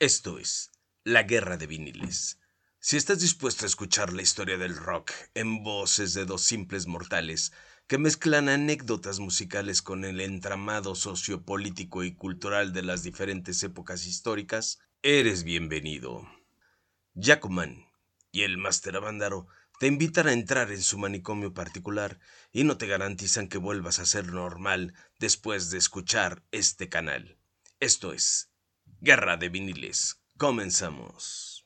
Esto es La Guerra de Viniles. Si estás dispuesto a escuchar la historia del rock en voces de dos simples mortales que mezclan anécdotas musicales con el entramado sociopolítico y cultural de las diferentes épocas históricas, eres bienvenido. Jacoman y el Máster Avándaro te invitan a entrar en su manicomio particular y no te garantizan que vuelvas a ser normal después de escuchar este canal. Esto es Guerra de Viniles. Comenzamos.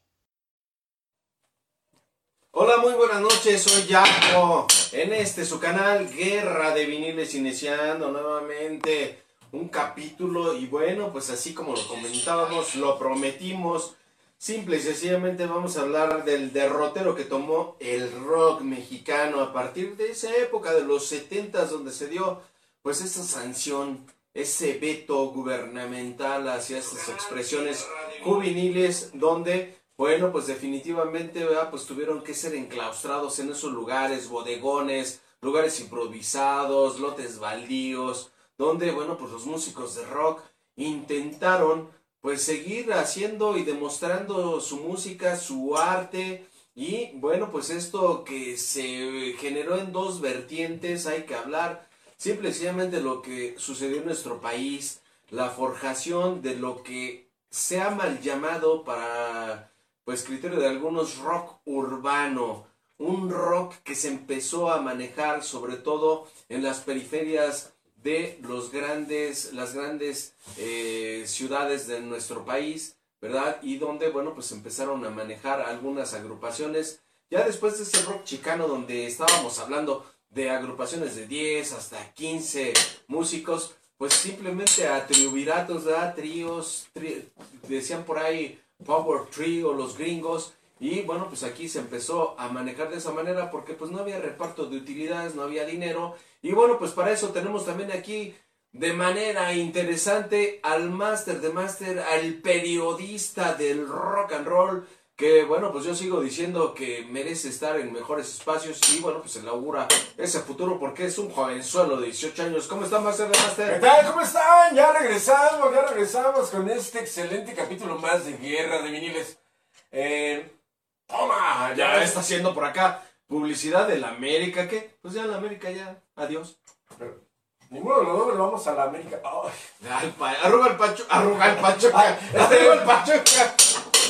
Hola, muy buenas noches, soy Jaco. En este su canal Guerra de Viniles iniciando nuevamente un capítulo y bueno, pues así como lo comentábamos, lo prometimos. Simple y sencillamente vamos a hablar del derrotero que tomó el rock mexicano a partir de esa época de los 70 donde se dio pues esa sanción ese veto gubernamental hacia estas expresiones juveniles donde, bueno, pues definitivamente, pues tuvieron que ser enclaustrados en esos lugares, bodegones, lugares improvisados, lotes baldíos, donde, bueno, pues los músicos de rock intentaron pues seguir haciendo y demostrando su música, su arte, y bueno, pues esto que se generó en dos vertientes, hay que hablar Simplemente lo que sucedió en nuestro país, la forjación de lo que se ha mal llamado para, pues criterio de algunos, rock urbano. Un rock que se empezó a manejar sobre todo en las periferias de los grandes, las grandes eh, ciudades de nuestro país, ¿verdad? Y donde, bueno, pues empezaron a manejar algunas agrupaciones. Ya después de ese rock chicano donde estábamos hablando de agrupaciones de 10 hasta 15 músicos, pues simplemente a triunviratos, ¿verdad? Tríos, decían por ahí Power Trio, los gringos, y bueno, pues aquí se empezó a manejar de esa manera porque pues no había reparto de utilidades, no había dinero, y bueno, pues para eso tenemos también aquí de manera interesante al máster de máster, al periodista del rock and roll, que bueno, pues yo sigo diciendo que merece estar en mejores espacios y bueno, pues se le augura ese futuro porque es un jovenzuelo de 18 años. ¿Cómo están, Master de Master? ¿Qué tal? ¿Cómo están? Ya regresamos, ya regresamos con este excelente capítulo más de Guerra de Viniles. Eh, toma, ya está haciendo por acá publicidad de la América, ¿qué? Pues ya la América ya, adiós. Pero, ninguno de los dos lo vamos a la América. arruga el pacho, arruga el pacho, arruga el pacho.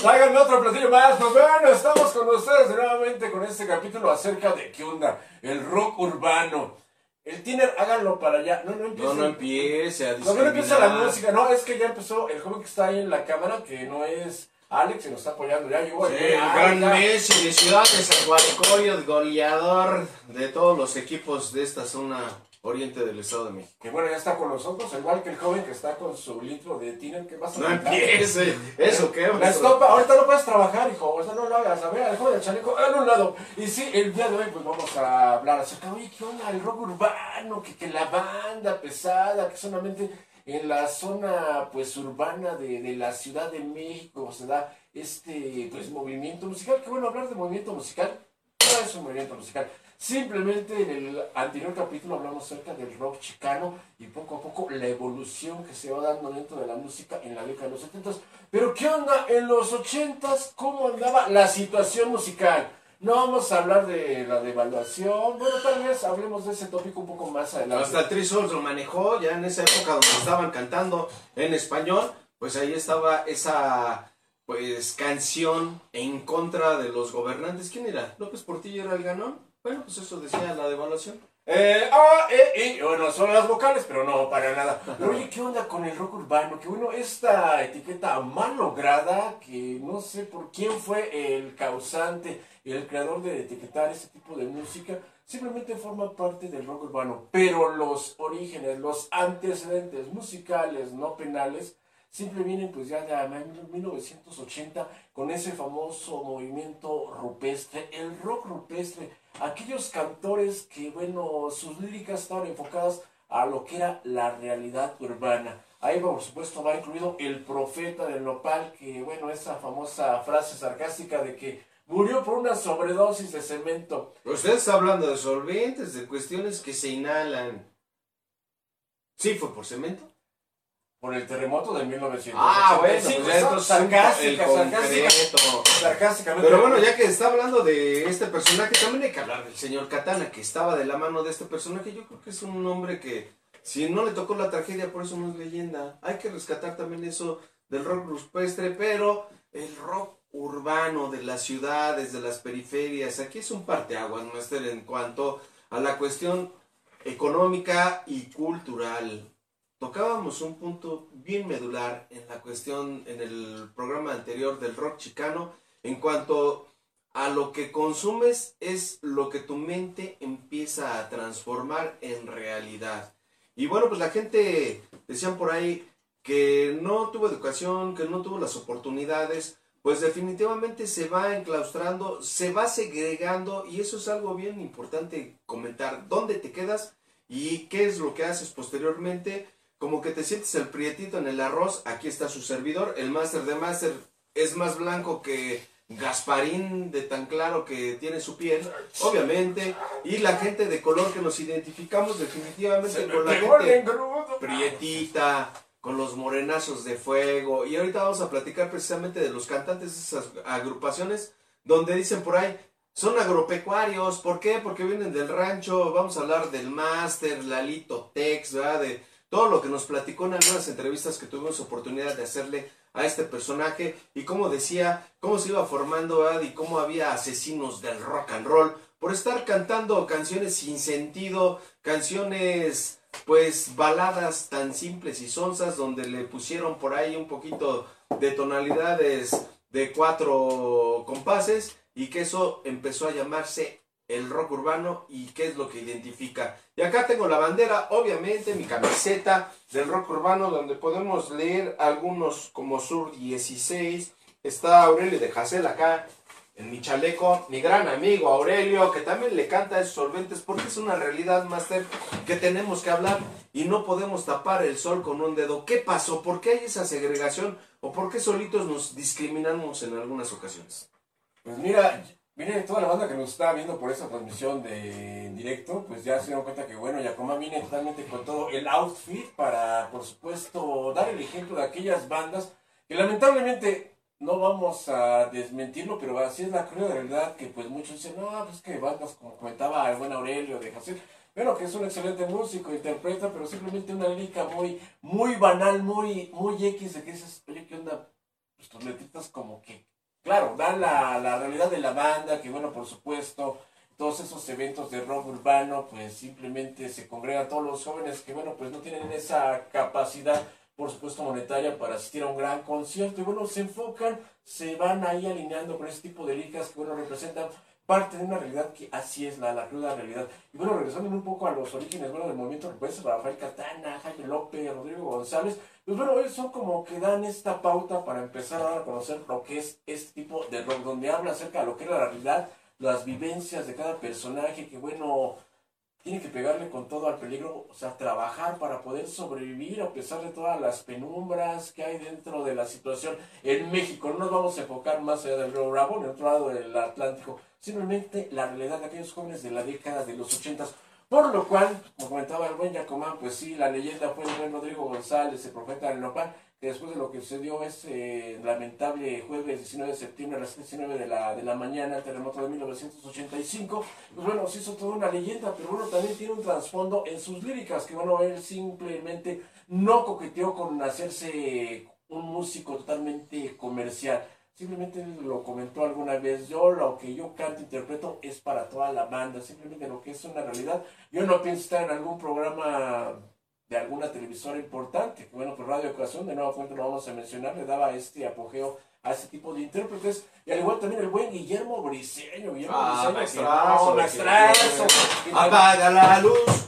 Háganme otro platillo más. Pues bueno, estamos con ustedes nuevamente con este capítulo acerca de qué onda, el rock urbano. El tiner, háganlo para allá. No, no empiece. No, no empiece a No, no empieza la música. No, es que ya empezó el joven que está ahí en la cámara, que no es Alex, se nos está apoyando. Ya llegó sí, el gran Messi de Ciudad de San el goleador de todos los equipos de esta zona oriente del Estado de México. Que bueno, ya está con nosotros, igual que el joven que está con su litro de tiner, que vas a No empiece, eso qué. La estopa, ahorita no puedes trabajar, hijo, ahorita no lo hagas, a ver, el joven del chaleco, a un lado. Y sí, el día de hoy pues vamos a hablar acerca, oye, ¿qué onda? El rock urbano, que, que la banda pesada, que solamente en la zona pues urbana de, de la Ciudad de México se da este pues movimiento musical, que bueno, hablar de movimiento musical, no es un movimiento musical, Simplemente en el anterior capítulo hablamos acerca del rock chicano y poco a poco la evolución que se va dando dentro de la música en la década de los 70. Pero ¿qué onda en los 80? ¿Cómo andaba la situación musical? No vamos a hablar de la devaluación, bueno, tal vez hablemos de ese tópico un poco más adelante. Hasta Three Souls lo manejó ya en esa época donde estaban cantando en español, pues ahí estaba esa pues canción en contra de los gobernantes. ¿Quién era? López Portillo era el ganón. Bueno, pues eso decía la devaluación. Eh, ah, eh, bueno, son las vocales, pero no, para nada. oye, ¿qué onda con el rock urbano? Que bueno, esta etiqueta mal lograda, que no sé por quién fue el causante, el creador de etiquetar ese tipo de música, simplemente forma parte del rock urbano. Pero los orígenes, los antecedentes musicales no penales, siempre vienen pues ya de 1980 con ese famoso movimiento rupestre, el rock rupestre aquellos cantores que, bueno, sus líricas estaban enfocadas a lo que era la realidad urbana. Ahí, por supuesto, va incluido el profeta del nopal, que, bueno, esa famosa frase sarcástica de que murió por una sobredosis de cemento. Usted está hablando de solventes, de cuestiones que se inhalan. ¿Sí fue por cemento? Por el terremoto de 1985. Ah, bueno, pues pues ya entonces sarcástica, sarcástica, sarcásticamente. Pero bueno, ya que está hablando de este personaje, también hay que hablar del señor Katana, que estaba de la mano de este personaje. Yo creo que es un hombre que, si no le tocó la tragedia, por eso no es leyenda. Hay que rescatar también eso del rock rupestre, pero el rock urbano de las ciudades, de las periferias, aquí es un parteaguas, Master, en cuanto a la cuestión económica y cultural. Tocábamos un punto bien medular en la cuestión, en el programa anterior del rock chicano, en cuanto a lo que consumes es lo que tu mente empieza a transformar en realidad. Y bueno, pues la gente, decían por ahí, que no tuvo educación, que no tuvo las oportunidades, pues definitivamente se va enclaustrando, se va segregando y eso es algo bien importante comentar. ¿Dónde te quedas y qué es lo que haces posteriormente? Como que te sientes el prietito en el arroz, aquí está su servidor, el máster de máster es más blanco que Gasparín de tan claro que tiene su piel, obviamente, y la gente de color que nos identificamos definitivamente con la gente prietita, con los morenazos de fuego. Y ahorita vamos a platicar precisamente de los cantantes de esas agrupaciones donde dicen por ahí, son agropecuarios. ¿Por qué? Porque vienen del rancho. Vamos a hablar del máster, Lalito Tex, ¿verdad? De todo lo que nos platicó en algunas entrevistas que tuvimos oportunidad de hacerle a este personaje y cómo decía, cómo se iba formando ¿verdad? y cómo había asesinos del rock and roll por estar cantando canciones sin sentido, canciones pues baladas tan simples y sonsas donde le pusieron por ahí un poquito de tonalidades de cuatro compases y que eso empezó a llamarse el rock urbano y qué es lo que identifica. Y acá tengo la bandera, obviamente, mi camiseta del rock urbano donde podemos leer algunos como Sur 16. Está Aurelio de Hassel acá en mi chaleco, mi gran amigo Aurelio, que también le canta esos solventes, porque es una realidad, Master, que tenemos que hablar y no podemos tapar el sol con un dedo. ¿Qué pasó? ¿Por qué hay esa segregación? ¿O por qué solitos nos discriminamos en algunas ocasiones? Pues mira, viene toda la banda que nos está viendo por esta transmisión de en directo, pues ya se dieron cuenta que bueno, Yacoma viene totalmente con todo el outfit para, por supuesto, dar el ejemplo de aquellas bandas que lamentablemente no vamos a desmentirlo, pero así es la cruda realidad que pues muchos dicen, no, pues que bandas como comentaba el buen Aurelio de José, bueno, que es un excelente músico, interpreta, pero simplemente una lírica muy, muy banal, muy, muy X, de que dices, oye, ¿qué onda? Pues tus letritas como que, claro, dan la, la realidad de la banda, que bueno, por supuesto, todos esos eventos de rock urbano, pues simplemente se congregan todos los jóvenes que, bueno, pues no tienen esa capacidad por supuesto monetaria para asistir a un gran concierto. Y bueno, se enfocan, se van ahí alineando con ese tipo de líricas que bueno, representan parte de una realidad que así es la, la cruda realidad. Y bueno, regresando un poco a los orígenes bueno, del movimiento pues Rafael Catana, Jaime López, Rodrigo González, pues bueno, ellos son como que dan esta pauta para empezar a dar a conocer lo que es este tipo de rock, donde habla acerca de lo que es la realidad, las vivencias de cada personaje, que bueno, tiene que pegarle con todo al peligro, o sea, trabajar para poder sobrevivir a pesar de todas las penumbras que hay dentro de la situación en México. No nos vamos a enfocar más allá del río Bravo, en otro lado del Atlántico, simplemente la realidad de aquellos jóvenes de la década de los ochentas. Por lo cual, como comentaba el buen Yacomán, pues sí, la leyenda fue el buen Rodrigo González, el profeta del Nopal, después de lo que sucedió ese lamentable jueves 19 de septiembre a las 19 de la, de la mañana, el terremoto de 1985, pues bueno, se hizo toda una leyenda, pero bueno, también tiene un trasfondo en sus líricas, que bueno, él simplemente no coqueteó con hacerse un músico totalmente comercial. Simplemente lo comentó alguna vez, yo lo que yo canto, interpreto es para toda la banda, simplemente lo que es una realidad. Yo no pienso estar en algún programa de alguna televisora importante, bueno, por Radio Educación, de nuevo cuenta lo vamos a mencionar, le daba este apogeo a ese tipo de intérpretes, y al igual también el buen Guillermo Briceño, Guillermo Ah, Briceño, maestrazo, no, maestrazo, y también- Apaga la luz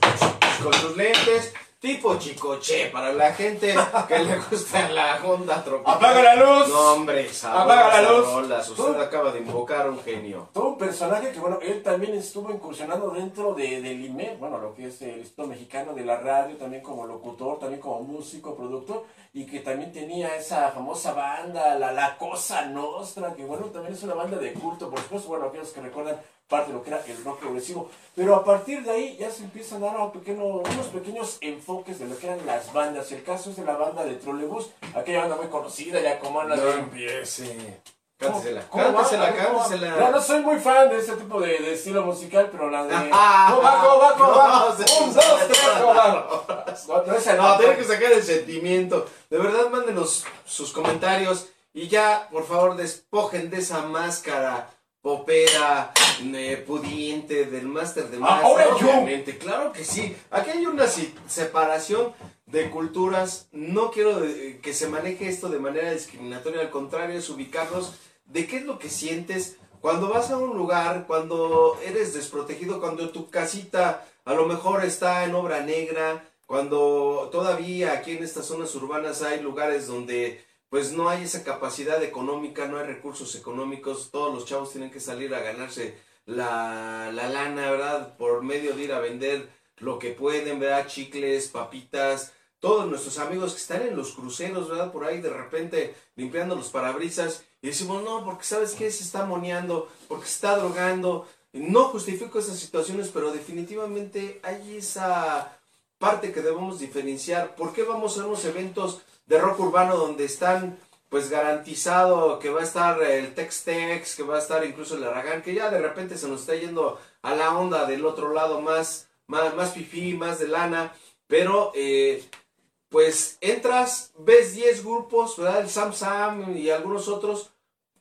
con sus lentes. Tipo chicoche para la gente que le gusta la Honda tropical. ¡Apaga la luz! No, hombre, Apaga la luz. rolas. Usted acaba de invocar un genio. todo un personaje que, bueno, él también estuvo incursionando dentro de, del IME, bueno, lo que es el Instituto Mexicano de la Radio, también como locutor, también como músico, productor, y que también tenía esa famosa banda, la, la Cosa Nostra, que, bueno, también es una banda de culto, por supuesto, bueno, aquellos que recuerdan parte de lo que era el rock progresivo. Pero a partir de ahí ya se empiezan a dar pequeño, unos pequeños enfoques de lo que eran las bandas. El caso es de la banda de Trolebus, aquella banda muy conocida ya como Ana No de... empiece. Cántesela, ¿Cómo va? cántesela, ¿cómo cántesela. No, no soy muy fan de este tipo de, de estilo musical, pero la de... Ah, ¿Cómo? ¿Cómo? ¿Cómo no, sí. Un, dos, tres, ¿cómo? No, esa No, no. tiene que sacar el sentimiento. De verdad, mándenos sus comentarios y ya, por favor, despojen de esa máscara popera, eh, pudiente, del máster de máster. Ahora yo. obviamente. Claro que sí. Aquí hay una separación de culturas. No quiero eh, que se maneje esto de manera discriminatoria, al contrario, es ubicarlos de qué es lo que sientes cuando vas a un lugar, cuando eres desprotegido, cuando tu casita a lo mejor está en obra negra, cuando todavía aquí en estas zonas urbanas hay lugares donde pues no hay esa capacidad económica, no hay recursos económicos, todos los chavos tienen que salir a ganarse la, la lana, ¿verdad? Por medio de ir a vender lo que pueden, ¿verdad? Chicles, papitas, todos nuestros amigos que están en los cruceros, ¿verdad? Por ahí de repente limpiando los parabrisas y decimos, no, porque sabes qué, se está moneando, porque se está drogando. No justifico esas situaciones, pero definitivamente hay esa parte que debemos diferenciar. ¿Por qué vamos a unos eventos de rock urbano donde están pues garantizado que va a estar el Tex-Tex, que va a estar incluso el Aragán, que ya de repente se nos está yendo a la onda del otro lado más, más, más fifí, más de lana, pero eh, pues entras, ves 10 grupos, ¿verdad? El Sam Sam y algunos otros,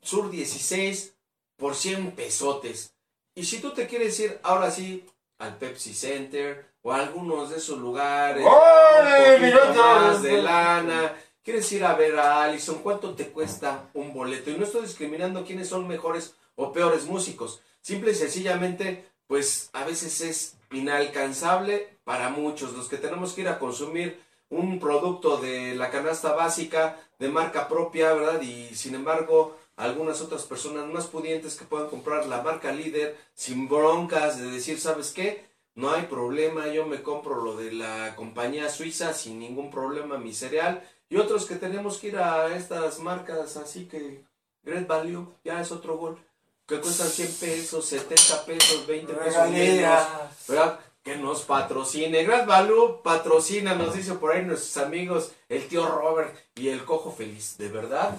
Sur 16, por 100 pesotes. Y si tú te quieres ir ahora sí al Pepsi Center o a algunos de esos lugares, ¡Órale, un poquito mira, más de lana, quieres ir a ver a Allison, ¿cuánto te cuesta un boleto? Y no estoy discriminando quiénes son mejores o peores músicos. Simple y sencillamente, pues a veces es inalcanzable para muchos, los que tenemos que ir a consumir un producto de la canasta básica de marca propia, ¿verdad? Y sin embargo, algunas otras personas más pudientes que puedan comprar la marca líder sin broncas de decir, ¿sabes qué? No hay problema, yo me compro lo de la compañía suiza sin ningún problema, mi cereal. Y otros que tenemos que ir a estas marcas así que Great Value, ya es otro gol, que cuestan 100 pesos, 70 pesos, 20 pesos menos. ¿verdad? Que nos patrocine. Grand Value patrocina, nos dice por ahí nuestros amigos, el tío Robert y el cojo feliz. De verdad,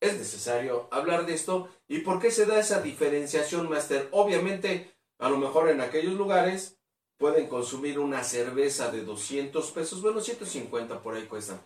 es necesario hablar de esto. ¿Y por qué se da esa diferenciación, Master? Obviamente, a lo mejor en aquellos lugares pueden consumir una cerveza de 200 pesos, bueno, 150 por ahí cuestan,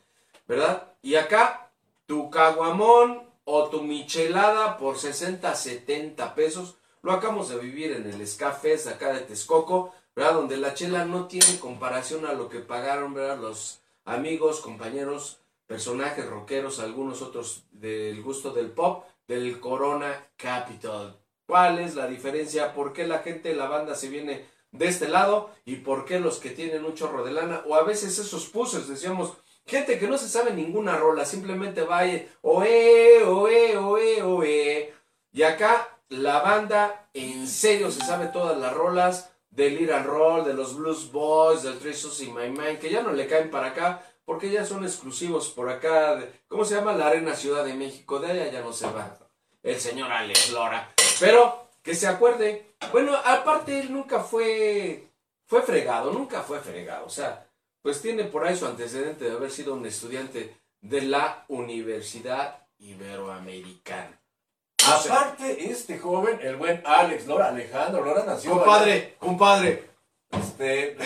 ¿verdad? Y acá, tu caguamón o tu michelada por 60, 70 pesos. Lo acabamos de vivir en el Scafés acá de Texcoco, ¿verdad? Donde la chela no tiene comparación a lo que pagaron, ¿verdad? Los amigos, compañeros, personajes rockeros, algunos otros del gusto del pop, del Corona Capital. ¿Cuál es la diferencia? ¿Por qué la gente la banda se viene de este lado? ¿Y por qué los que tienen un chorro de lana? O a veces esos pusos, decíamos, gente que no se sabe ninguna rola, simplemente va y oe, oe, oe, oe. Y acá la banda en serio se sabe todas las rolas del Ir Roll, de los Blues Boys, del Sons y My Mind, que ya no le caen para acá porque ya son exclusivos por acá. de- ¿Cómo se llama? La Arena Ciudad de México. De allá ya no se va el señor Alex Lora. Pero que se acuerde. Bueno, aparte él nunca fue fue fregado, nunca fue fregado. O sea, pues tiene por ahí su antecedente de haber sido un estudiante de la Universidad Iberoamericana. Aparte, este joven, el buen Alex Lora, Alejandro Lora, nació... Compadre, compadre. Este,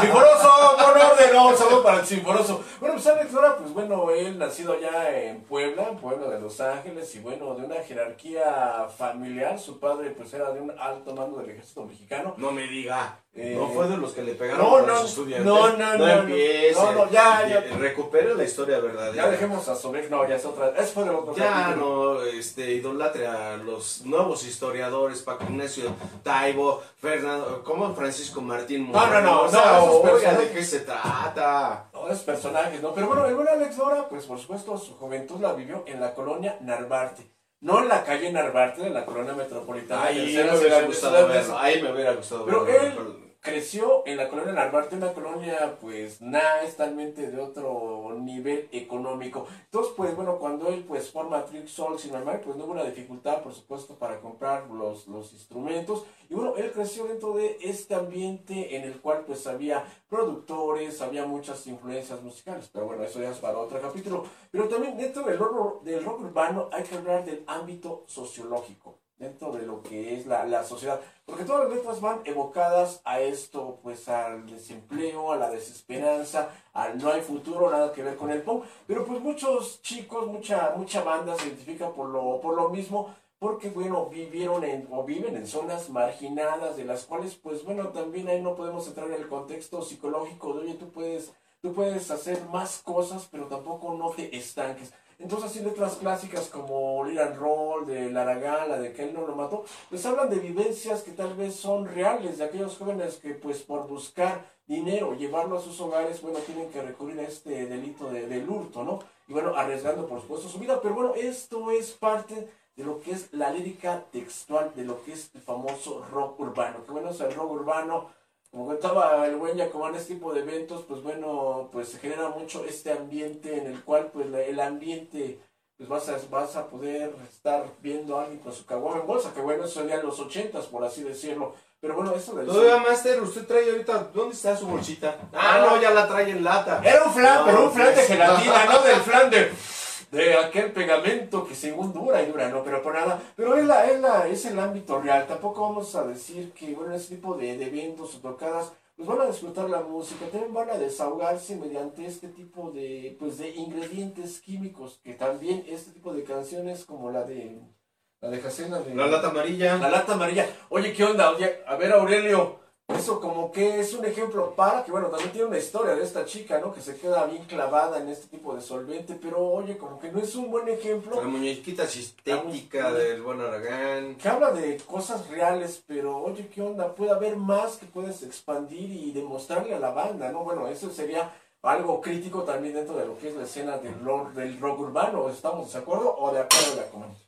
Sinforoso, buen orden, no, saludo para el Sinforoso. Bueno, pues Alex Lora, pues bueno, él nacido allá en Puebla, en Puebla de Los Ángeles, y bueno, de una jerarquía familiar, su padre pues era de un alto mando del ejército mexicano. No me diga. Eh, no fue de los que le pegaron no, a no, los estudiantes. no, no, no, no. empiece. No, no, ya, ya. Recupere la historia verdadera. Ya dejemos a Sobek, no, ya es otra, eso fue del otro Ya no este, idolatre a los nuevos historiadores, Paco Ignacio Taibo, Fernando, como Francisco Martín No, no, no, O sea, no, oiga. ¿de qué se trata? No, esos personajes, ¿no? Pero bueno, el buen Alex Lora, pues por supuesto, su juventud la vivió en la colonia Narvarte. No en la calle Narvarte, en la colonia metropolitana. Ahí me de hubiera gustado de- verlo, ahí me hubiera gustado Pero verlo. él creció en la colonia Narvarte, una colonia pues nada, es talmente de otro nivel económico. Entonces, pues bueno, cuando él pues forma Trick Soul sin mamá, pues no hubo una dificultad, por supuesto, para comprar los, los instrumentos. Y bueno, él creció dentro de este ambiente en el cual pues había productores, había muchas influencias musicales, pero bueno, eso ya es para otro capítulo. Pero también dentro del rock, del rock urbano hay que hablar del ámbito sociológico dentro de lo que es la, la, sociedad. Porque todas las letras van evocadas a esto, pues al desempleo, a la desesperanza, al no hay futuro, nada que ver con el punk. Pero pues muchos chicos, mucha, mucha banda se identifica por lo, por lo mismo, porque bueno, vivieron en, o viven en zonas marginadas, de las cuales pues bueno, también ahí no podemos entrar en el contexto psicológico de, oye, tú puedes, tú puedes hacer más cosas, pero tampoco no te estanques. Entonces, así letras clásicas como Liran Roll, de Laragán, la de que él no lo mató, pues hablan de vivencias que tal vez son reales de aquellos jóvenes que, pues, por buscar dinero, llevarlo a sus hogares, bueno, tienen que recurrir a este delito de, del hurto, ¿no? Y bueno, arriesgando, por supuesto, su vida. Pero bueno, esto es parte de lo que es la lírica textual, de lo que es el famoso rock urbano. Que bueno, es el rock urbano como contaba el buen Yacomán, este tipo de eventos, pues bueno, pues se genera mucho este ambiente en el cual, pues el ambiente, pues vas a, vas a poder estar viendo a alguien con su caguama en bolsa, que bueno, eso sería en los ochentas, por así decirlo. Pero bueno, eso del... Todavía, Master, usted trae ahorita, ¿dónde está su bolsita? Ah, no, ya la trae en lata. Era un flan, pero un flan de gelatina, no del flan de de aquel pegamento que según dura y dura, no, pero por nada. Pero es, la, es, la, es el ámbito real. Tampoco vamos a decir que, bueno, ese tipo de, de eventos o tocadas, pues van a disfrutar la música, también van a desahogarse mediante este tipo de, pues, de ingredientes químicos, que también este tipo de canciones como la de... La de Jacena de... La lata amarilla. La lata amarilla. Oye, ¿qué onda? Oye, a ver, Aurelio, eso como que es un ejemplo para que, bueno, también tiene una historia de esta chica, ¿no? Que se queda bien clavada en este tipo de solvente, pero oye, como que no es un buen ejemplo. La muñequita sistémica del buen Aragán. Que habla de cosas reales, pero oye, ¿qué onda? Puede haber más que puedes expandir y demostrarle a la banda, ¿no? Bueno, eso sería algo crítico también dentro de lo que es la escena del rock, del rock urbano. ¿Estamos de acuerdo o de acuerdo de?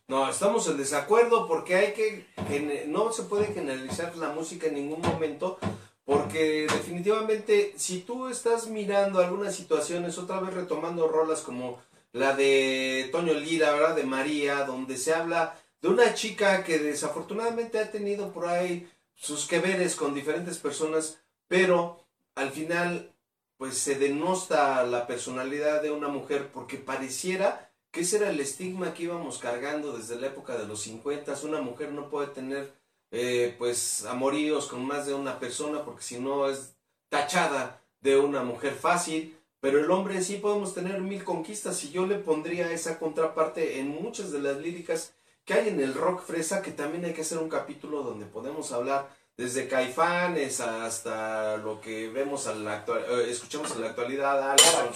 No, estamos en desacuerdo porque hay que, no se puede generalizar la música en ningún momento porque definitivamente si tú estás mirando algunas situaciones, otra vez retomando rolas como la de Toño Lira, ¿verdad? De María, donde se habla de una chica que desafortunadamente ha tenido por ahí sus que veres con diferentes personas, pero al final pues se denosta la personalidad de una mujer porque pareciera que ese era el estigma que íbamos cargando desde la época de los 50. Una mujer no puede tener eh, pues amoríos con más de una persona porque si no es tachada de una mujer fácil. Pero el hombre sí podemos tener mil conquistas y yo le pondría esa contraparte en muchas de las líricas que hay en el rock fresa que también hay que hacer un capítulo donde podemos hablar desde Caifanes hasta lo que vemos a la actual, eh, escuchamos en la actualidad, Alfa,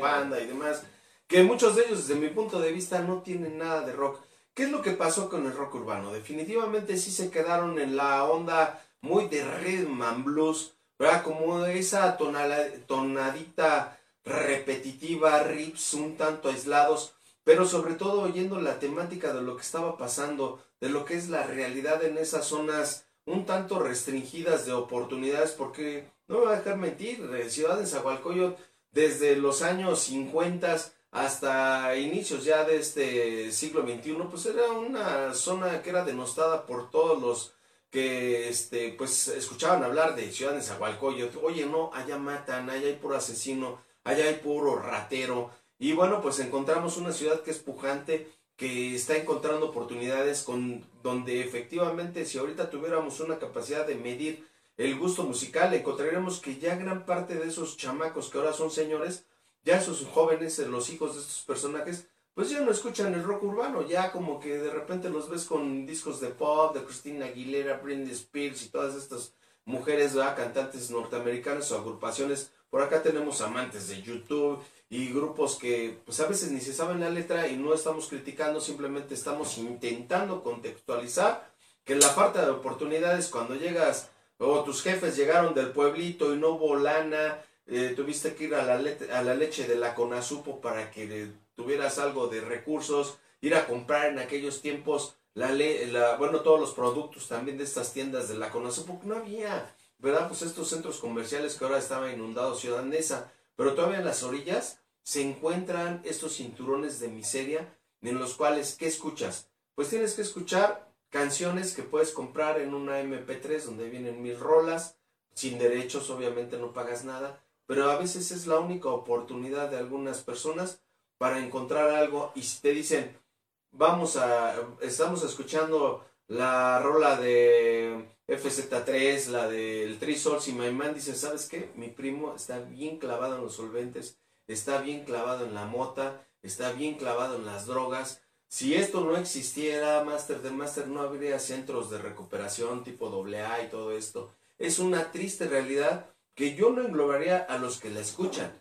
Panda y demás, que muchos de ellos desde mi punto de vista no tienen nada de rock. ¿Qué es lo que pasó con el rock urbano? Definitivamente sí se quedaron en la onda muy de rhythm and blues, ¿verdad? Como esa tonadita repetitiva, rips un tanto aislados, pero sobre todo oyendo la temática de lo que estaba pasando, de lo que es la realidad en esas zonas un tanto restringidas de oportunidades, porque no me voy a dejar mentir, Ciudad de Zahualcoyot desde los años 50 hasta inicios ya de este siglo XXI, pues era una zona que era denostada por todos los que este pues escuchaban hablar de Ciudad de oye no, allá matan, allá hay puro asesino, allá hay puro ratero, y bueno, pues encontramos una ciudad que es pujante, que está encontrando oportunidades con donde efectivamente si ahorita tuviéramos una capacidad de medir el gusto musical, encontraríamos que ya gran parte de esos chamacos que ahora son señores, ya esos jóvenes, los hijos de estos personajes, pues ya no escuchan el rock urbano, ya como que de repente los ves con discos de pop, de Christina Aguilera, Britney Spears y todas estas mujeres, cantantes norteamericanas o agrupaciones. Por acá tenemos amantes de YouTube y grupos que pues a veces ni se saben la letra y no estamos criticando, simplemente estamos intentando contextualizar que la falta de oportunidades cuando llegas o tus jefes llegaron del pueblito y no hubo eh, tuviste que ir a la, a la leche de la Conasupo para que tuvieras algo de recursos, ir a comprar en aquellos tiempos la, la bueno todos los productos también de estas tiendas de la Conasupo, no había ¿verdad? Pues estos centros comerciales que ahora estaban inundados, Ciudad Neza, pero todavía en las orillas se encuentran estos cinturones de miseria en los cuales, ¿qué escuchas? Pues tienes que escuchar canciones que puedes comprar en una MP3 donde vienen mil rolas, sin derechos, obviamente no pagas nada, pero a veces es la única oportunidad de algunas personas para encontrar algo y si te dicen, vamos a, estamos escuchando la rola de FZ3, la del Three Souls y My Man, dice, ¿sabes qué? Mi primo está bien clavado en los solventes, está bien clavado en la mota, está bien clavado en las drogas. Si esto no existiera, Master de Master, no habría centros de recuperación tipo AA y todo esto. Es una triste realidad que yo no englobaría a los que la escuchan.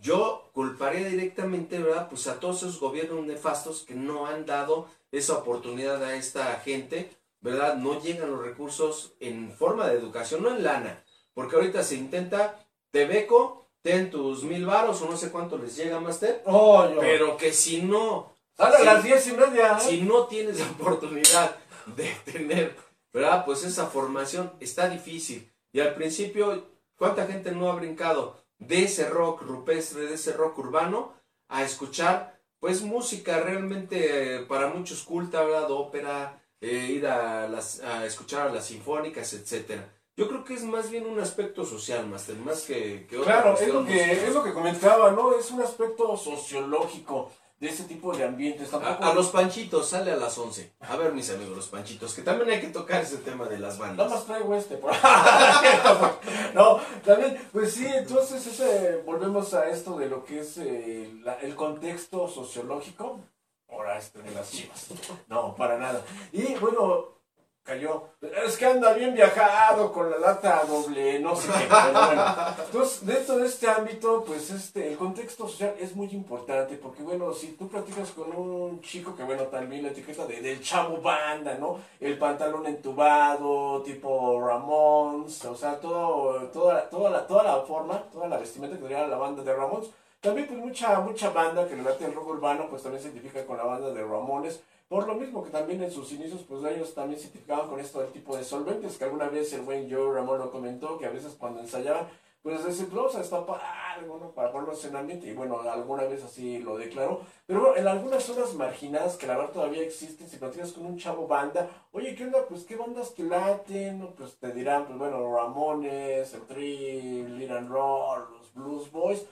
Yo culparía directamente, ¿verdad? Pues a todos esos gobiernos nefastos que no han dado esa oportunidad a esta gente, ¿verdad? No llegan los recursos en forma de educación, no en lana. Porque ahorita se intenta, te beco, ten tus mil varos o no sé cuánto les llega, Master. Oh. Pero que si no, Sale a si- las diez y media. ¿eh? si no tienes la oportunidad de tener, ¿verdad? Pues esa formación está difícil. Y al principio, ¿cuánta gente no ha brincado de ese rock rupestre, de ese rock urbano, a escuchar, pues, música realmente eh, para muchos culta, ¿verdad? Ópera, eh, ir a, las, a escuchar a las sinfónicas, etcétera. Yo creo que es más bien un aspecto social, Master, más que, que otra Claro, es lo, que, es lo que comentaba, ¿no? Es un aspecto sociológico de ese tipo de ambientes. A, Tampoco, a los panchitos sale a las 11. A ver, mis amigos, los panchitos, que también hay que tocar ese tema de las Nada bandas. más traigo este. por- no, también, pues sí, entonces ese, volvemos a esto de lo que es eh, la- el contexto sociológico. Ahora este de las chivas. No, para nada. Y bueno, cayó. Es que anda bien viajado con la lata doble, no sé qué. Pero bueno. Entonces, dentro de este ámbito, pues este, el contexto social es muy importante, porque bueno, si tú platicas con un chico que bueno, también la etiqueta de, del chavo banda, ¿no? El pantalón entubado, tipo Ramones, o sea, todo, toda, toda, la, toda la forma, toda la vestimenta que tenía la banda de Ramones. También pues mucha, mucha banda que le late el rock urbano, pues también se identifica con la banda de Ramones. Por lo mismo que también en sus inicios, pues ellos también se identificaban con esto del tipo de solventes, que alguna vez el buen Joe Ramón lo comentó, que a veces cuando ensayaban, pues decían, vamos a destapar algo, ¿no? Para ponerlos en ambiente, y bueno, alguna vez así lo declaró. Pero bueno, en algunas zonas marginadas, que la verdad todavía existen, si platicas con un chavo banda, oye, ¿qué onda? Pues, ¿qué bandas te laten? Pues te dirán, pues bueno, Ramones, el Tri, and Roll, los Blues Boys.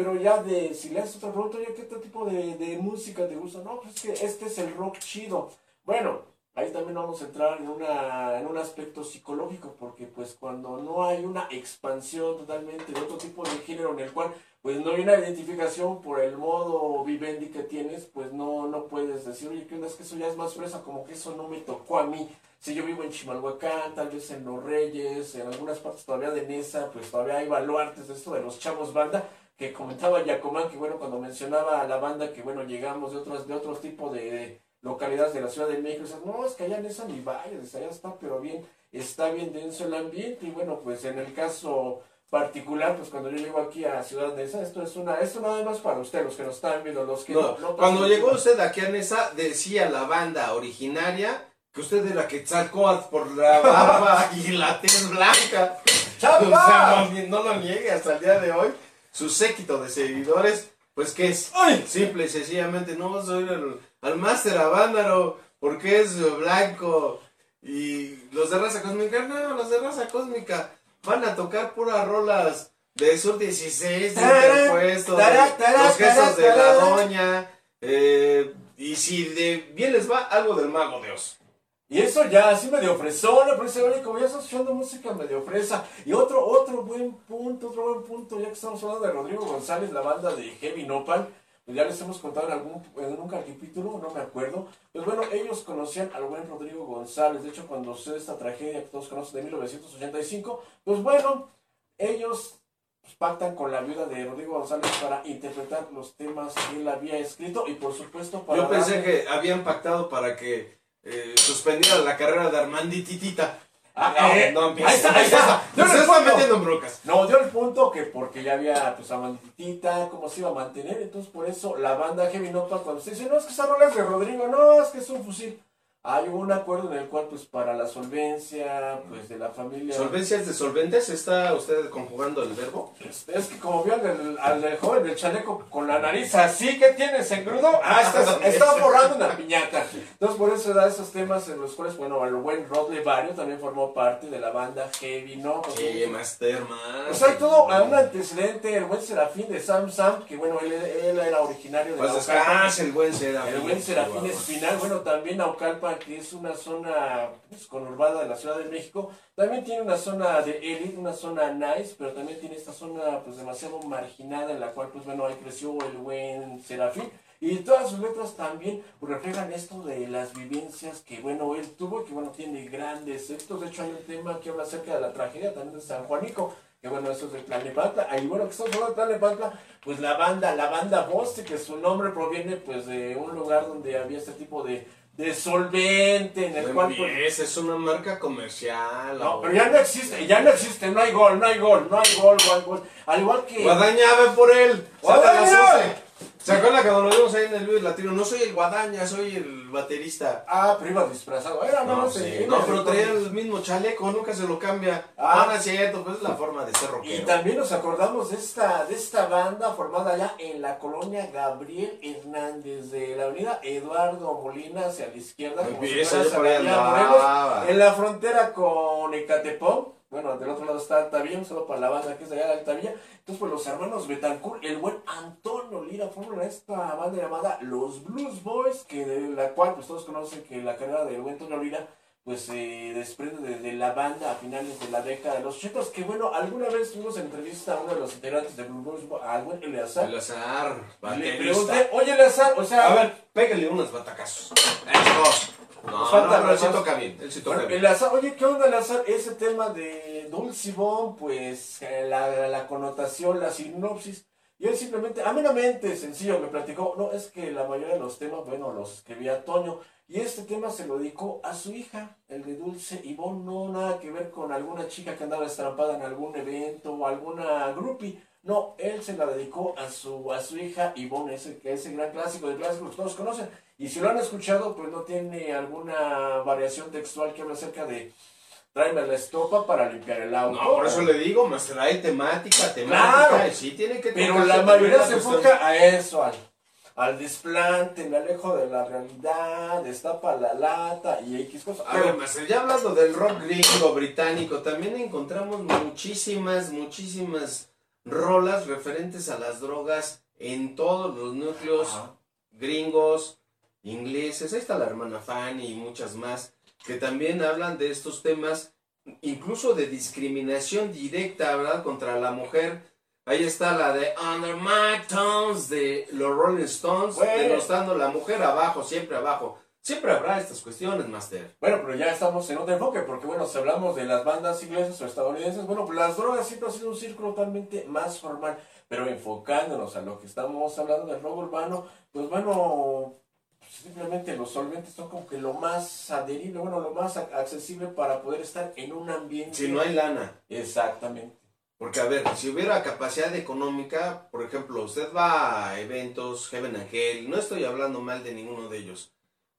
Pero ya de, si le haces otra pregunta, oye, ¿qué otro tipo de, de música te gusta? No, pues es que este es el rock chido. Bueno, ahí también vamos a entrar en, una, en un aspecto psicológico, porque pues cuando no hay una expansión totalmente de otro tipo de género en el cual pues no hay una identificación por el modo vivendi que tienes, pues no, no puedes decir, oye, ¿qué onda? Es que eso ya es más fresa, como que eso no me tocó a mí. Si yo vivo en Chimalhuacán, tal vez en Los Reyes, en algunas partes todavía de Nesa, pues todavía hay baluartes de esto de los chavos banda, que comentaba Yacomán, que bueno, cuando mencionaba a la banda, que bueno, llegamos de otros, de otros tipos de, de localidades de la Ciudad de México, decían, no, es que allá en esa ni vayas, allá está, pero bien, está bien denso el ambiente, y bueno, pues en el caso particular, pues cuando yo llego aquí a Ciudad de Nesa, esto es una, esto nada más para ustedes, los que nos están viendo, los que No, no, no cuando llegó usted aquí a Nesa, decía la banda originaria que usted era Quetzalcóatl por la barba y la tez blanca. ¡Chapa! O sea, no, no lo niegue hasta el día de hoy. Su séquito de seguidores, pues que es ¡Ay! simple y sencillamente, no soy el, al máster Avándaro porque es blanco. Y los de raza cósmica, no, los de raza cósmica van a tocar puras rolas de Sur 16, de Interpuesto, los gestos de la doña. eh, y si de bien les va, algo del mago Dios. Y eso ya así medio fresona, pero dice, oye, como ya estás escuchando música medio fresa. Y otro, otro buen punto, otro buen punto, ya que estamos hablando de Rodrigo González, la banda de Heavy Nopal, pues ya les hemos contado en algún, en un capítulo, no me acuerdo. Pues bueno, ellos conocían al buen Rodrigo González, de hecho cuando sucede esta tragedia que todos conocen de 1985, pues bueno, ellos pues, pactan con la viuda de Rodrigo González para interpretar los temas que él había escrito y por supuesto para... Yo pensé darle- que habían pactado para que eh, suspendiera la carrera de Armandititita. Ah, no, eh, no empieces. ahí está, ahí está. Yo Se les está metiendo en brocas. No, dio el punto que porque ya había pues a Manditita, cómo se iba a mantener, entonces por eso la banda Heavy Nopal cuando se dice, no, es que esa rola es de Rodrigo, no, es que es un fusil. Hay un acuerdo en el cual, pues, para la solvencia, pues, de la familia... ¿Solvencias de solventes? ¿Está usted conjugando el verbo? Es, es que como vio al al joven del chaleco con la nariz así que tienes engrudo, Ah, está, está- borrando una piñata. Entonces por eso da esos temas en los cuales, bueno, el buen Rod Levario también formó parte de la banda Heavy, ¿no? Sí, Masterman. Pues hay todo a un antecedente, el buen Serafín de Sam Sam, que bueno, él, él era originario de Pues descanse el buen Serafín. El buen Serafín. Espinal, bueno, también Que es una zona pues, conurbada de la Ciudad de México, también tiene una zona de élite, una zona nice, pero también tiene esta zona pues demasiado marginada en la cual pues bueno, ahí creció el buen Serafín. Y todas sus letras también reflejan esto de las vivencias que, bueno, él tuvo, que, bueno, tiene grandes éxitos. De hecho, hay un tema que habla acerca de la tragedia también de San Juanico, que, bueno, eso es de Tlalnepantla. Ahí, bueno, que estamos hablando de Tlalnepantla, pues la banda, la banda Boste, que su nombre proviene, pues, de un lugar donde había este tipo de, de solvente, en el No cual, pues, es una marca comercial. no, pero ya no existe, ya no existe, no hay gol, no hay gol, no hay gol, no hay gol. Al igual que... Guadaña, ve por él. ¡Guadaña! ¿Se acuerdan cuando lo vimos ahí en el Vive Latino? No soy el Guadaña, soy el baterista. Ah, pero iba disfrazado. Era, no, no, sé. no, pero traía el mismo chaleco, nunca se lo cambia. Ah. No es cierto, pues es la forma de ser Y rockero. también nos acordamos de esta, de esta banda formada allá en la colonia Gabriel Hernández, de la avenida Eduardo Molina hacia la izquierda, como si Empieza, fueras yo por ahí a la andaba. Morelos, en la frontera con Ecatepón. Bueno, del otro lado está Altavilla, un solo para la banda que es de allá de Altavilla. Entonces, pues los hermanos Betancourt, el buen Antonio Lira, forman esta banda llamada Los Blues Boys, que de la cual pues todos conocen que la carrera del buen Antonio Lira pues se desprende de, de la banda a finales de la década de los 80, que bueno, alguna vez tuvimos en entrevista a uno de los integrantes de Blue Boys, al buen Eleazar, El azar, y le pregunté, oye Eleazar, o sea, A ver, pégale unos batacazos. Eso. No, Nos falta no, pero él sí toca bien, él sí toca bueno, bien. Eleazar, oye, ¿qué onda Eleazar? Ese tema de Dulcibón, pues eh, la, la connotación, la sinopsis, y él simplemente, amenamente, sencillo, me platicó, no, es que la mayoría de los temas, bueno, los escribía Toño, y este tema se lo dedicó a su hija, el de Dulce Ivonne, no nada que ver con alguna chica que andaba estrampada en algún evento o alguna groupie. No, él se la dedicó a su, a su hija Ivonne, ese, que ese gran clásico de clásicos que todos conocen. Y si lo han escuchado, pues no tiene alguna variación textual que habla acerca de tráeme la estopa para limpiar el auto. No, por eso le digo, Master, hay temática, temática, Claro. sí tiene que Pero la mayoría se enfoca a eso, al, al desplante, me alejo de la realidad, destapa la lata y X cosas. A ver, ya hablando del rock gringo británico, también encontramos muchísimas, muchísimas rolas referentes a las drogas en todos los núcleos Ajá. gringos, ingleses. Ahí está la hermana Fanny y muchas más que también hablan de estos temas, incluso de discriminación directa, ¿verdad?, contra la mujer. Ahí está la de Under My Tones de los Rolling Stones, Bueno. denostando la mujer abajo, siempre abajo. Siempre habrá estas cuestiones, Master. Bueno, pero ya estamos en otro enfoque, porque bueno, si hablamos de las bandas inglesas o estadounidenses, bueno, pues las drogas siempre han sido un círculo totalmente más formal, pero enfocándonos a lo que estamos hablando del rock urbano, pues bueno, simplemente los solventes son como que lo más adherible, bueno, lo más ac- accesible para poder estar en un ambiente. Si no hay lana. Exactamente. Porque, a ver, si hubiera capacidad económica, por ejemplo, usted va a eventos, Heaven and Hell, no estoy hablando mal de ninguno de ellos,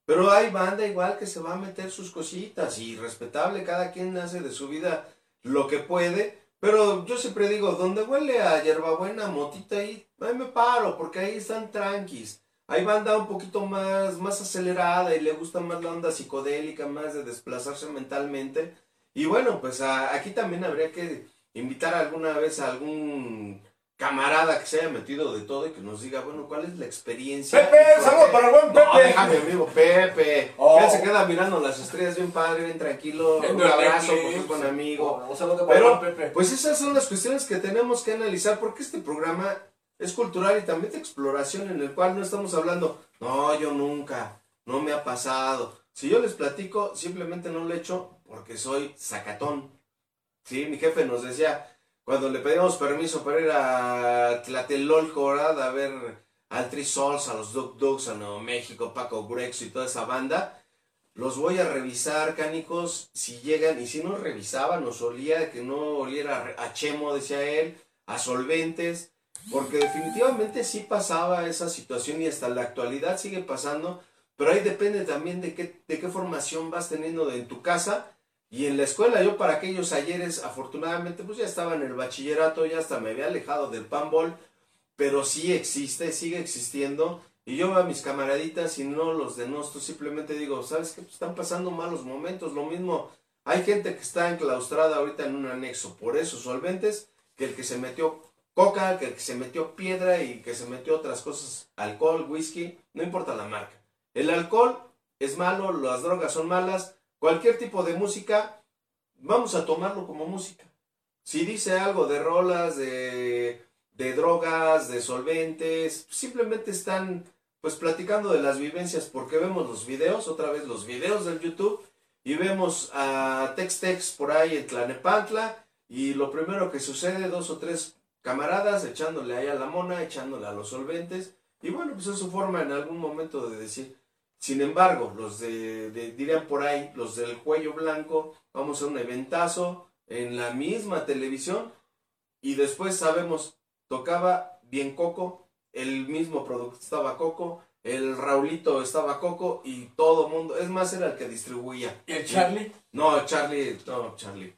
pero hay banda igual que se va a meter sus cositas y respetable, cada quien hace de su vida lo que puede, pero yo siempre digo, donde huele a hierbabuena, motita ahí, ahí me paro, porque ahí están tranquis. Hay banda un poquito más, más acelerada y le gusta más la onda psicodélica, más de desplazarse mentalmente. Y bueno, pues a- aquí también habría que invitar alguna vez a algún camarada que se haya metido de todo y que nos diga, bueno, ¿cuál es la experiencia? Pepe, por saludos para el buen No, Pepe. deja mi amigo Pepe. Oh. Él se queda mirando las estrellas bien padre, bien tranquilo. Un abrazo porque es buen amigo. Oh, Un saludo para Pero, Pepe. pues esas son las cuestiones que tenemos que analizar porque este programa es cultural y también de exploración en el cual no estamos hablando, no, yo nunca, no me ha pasado. Si yo les platico, simplemente no lo he hecho porque soy sacatón. Sí, mi jefe nos decía, cuando le pedíamos permiso para ir a Tlatelolco, ¿verdad? A ver al Three Souls, a los Duk Duks, a Nuevo México, Paco Grexo y toda esa banda. Los voy a revisar, cánicos, si llegan, y si no revisaban, nos olía, que no oliera a chemo, decía él, a solventes, porque definitivamente sí pasaba esa situación y hasta la actualidad sigue pasando, pero ahí depende también de qué, de qué formación vas teniendo en tu casa y en la escuela. Yo para aquellos ayeres, afortunadamente, pues ya estaba en el bachillerato, ya hasta me había alejado del panball, pero sí existe, sigue existiendo. Y yo a mis camaraditas y no los denosto, simplemente digo, ¿sabes qué? Pues están pasando malos momentos. Lo mismo, hay gente que está enclaustrada ahorita en un anexo por esos solventes, que el que se metió coca, que se metió piedra y que se metió otras cosas, alcohol, whisky, no importa la marca. El alcohol es malo, las drogas son malas, cualquier tipo de música, vamos a tomarlo como música. Si dice algo de rolas, de, de drogas, de solventes, simplemente están pues platicando de las vivencias porque vemos los videos, otra vez los videos del YouTube y vemos a Tex Tex por ahí en Tlanepantla y lo primero que sucede, dos o tres camaradas echándole ahí a la mona, echándole a los solventes y bueno, pues es su forma en algún momento de decir. Sin embargo, los de, dirían por ahí, los del cuello blanco, vamos a un eventazo en la misma televisión y después sabemos, tocaba bien Coco, el mismo producto estaba Coco, el Raulito estaba Coco y todo mundo, es más, era el que distribuía. ¿Y el Charlie? No, Charlie, no, Charlie.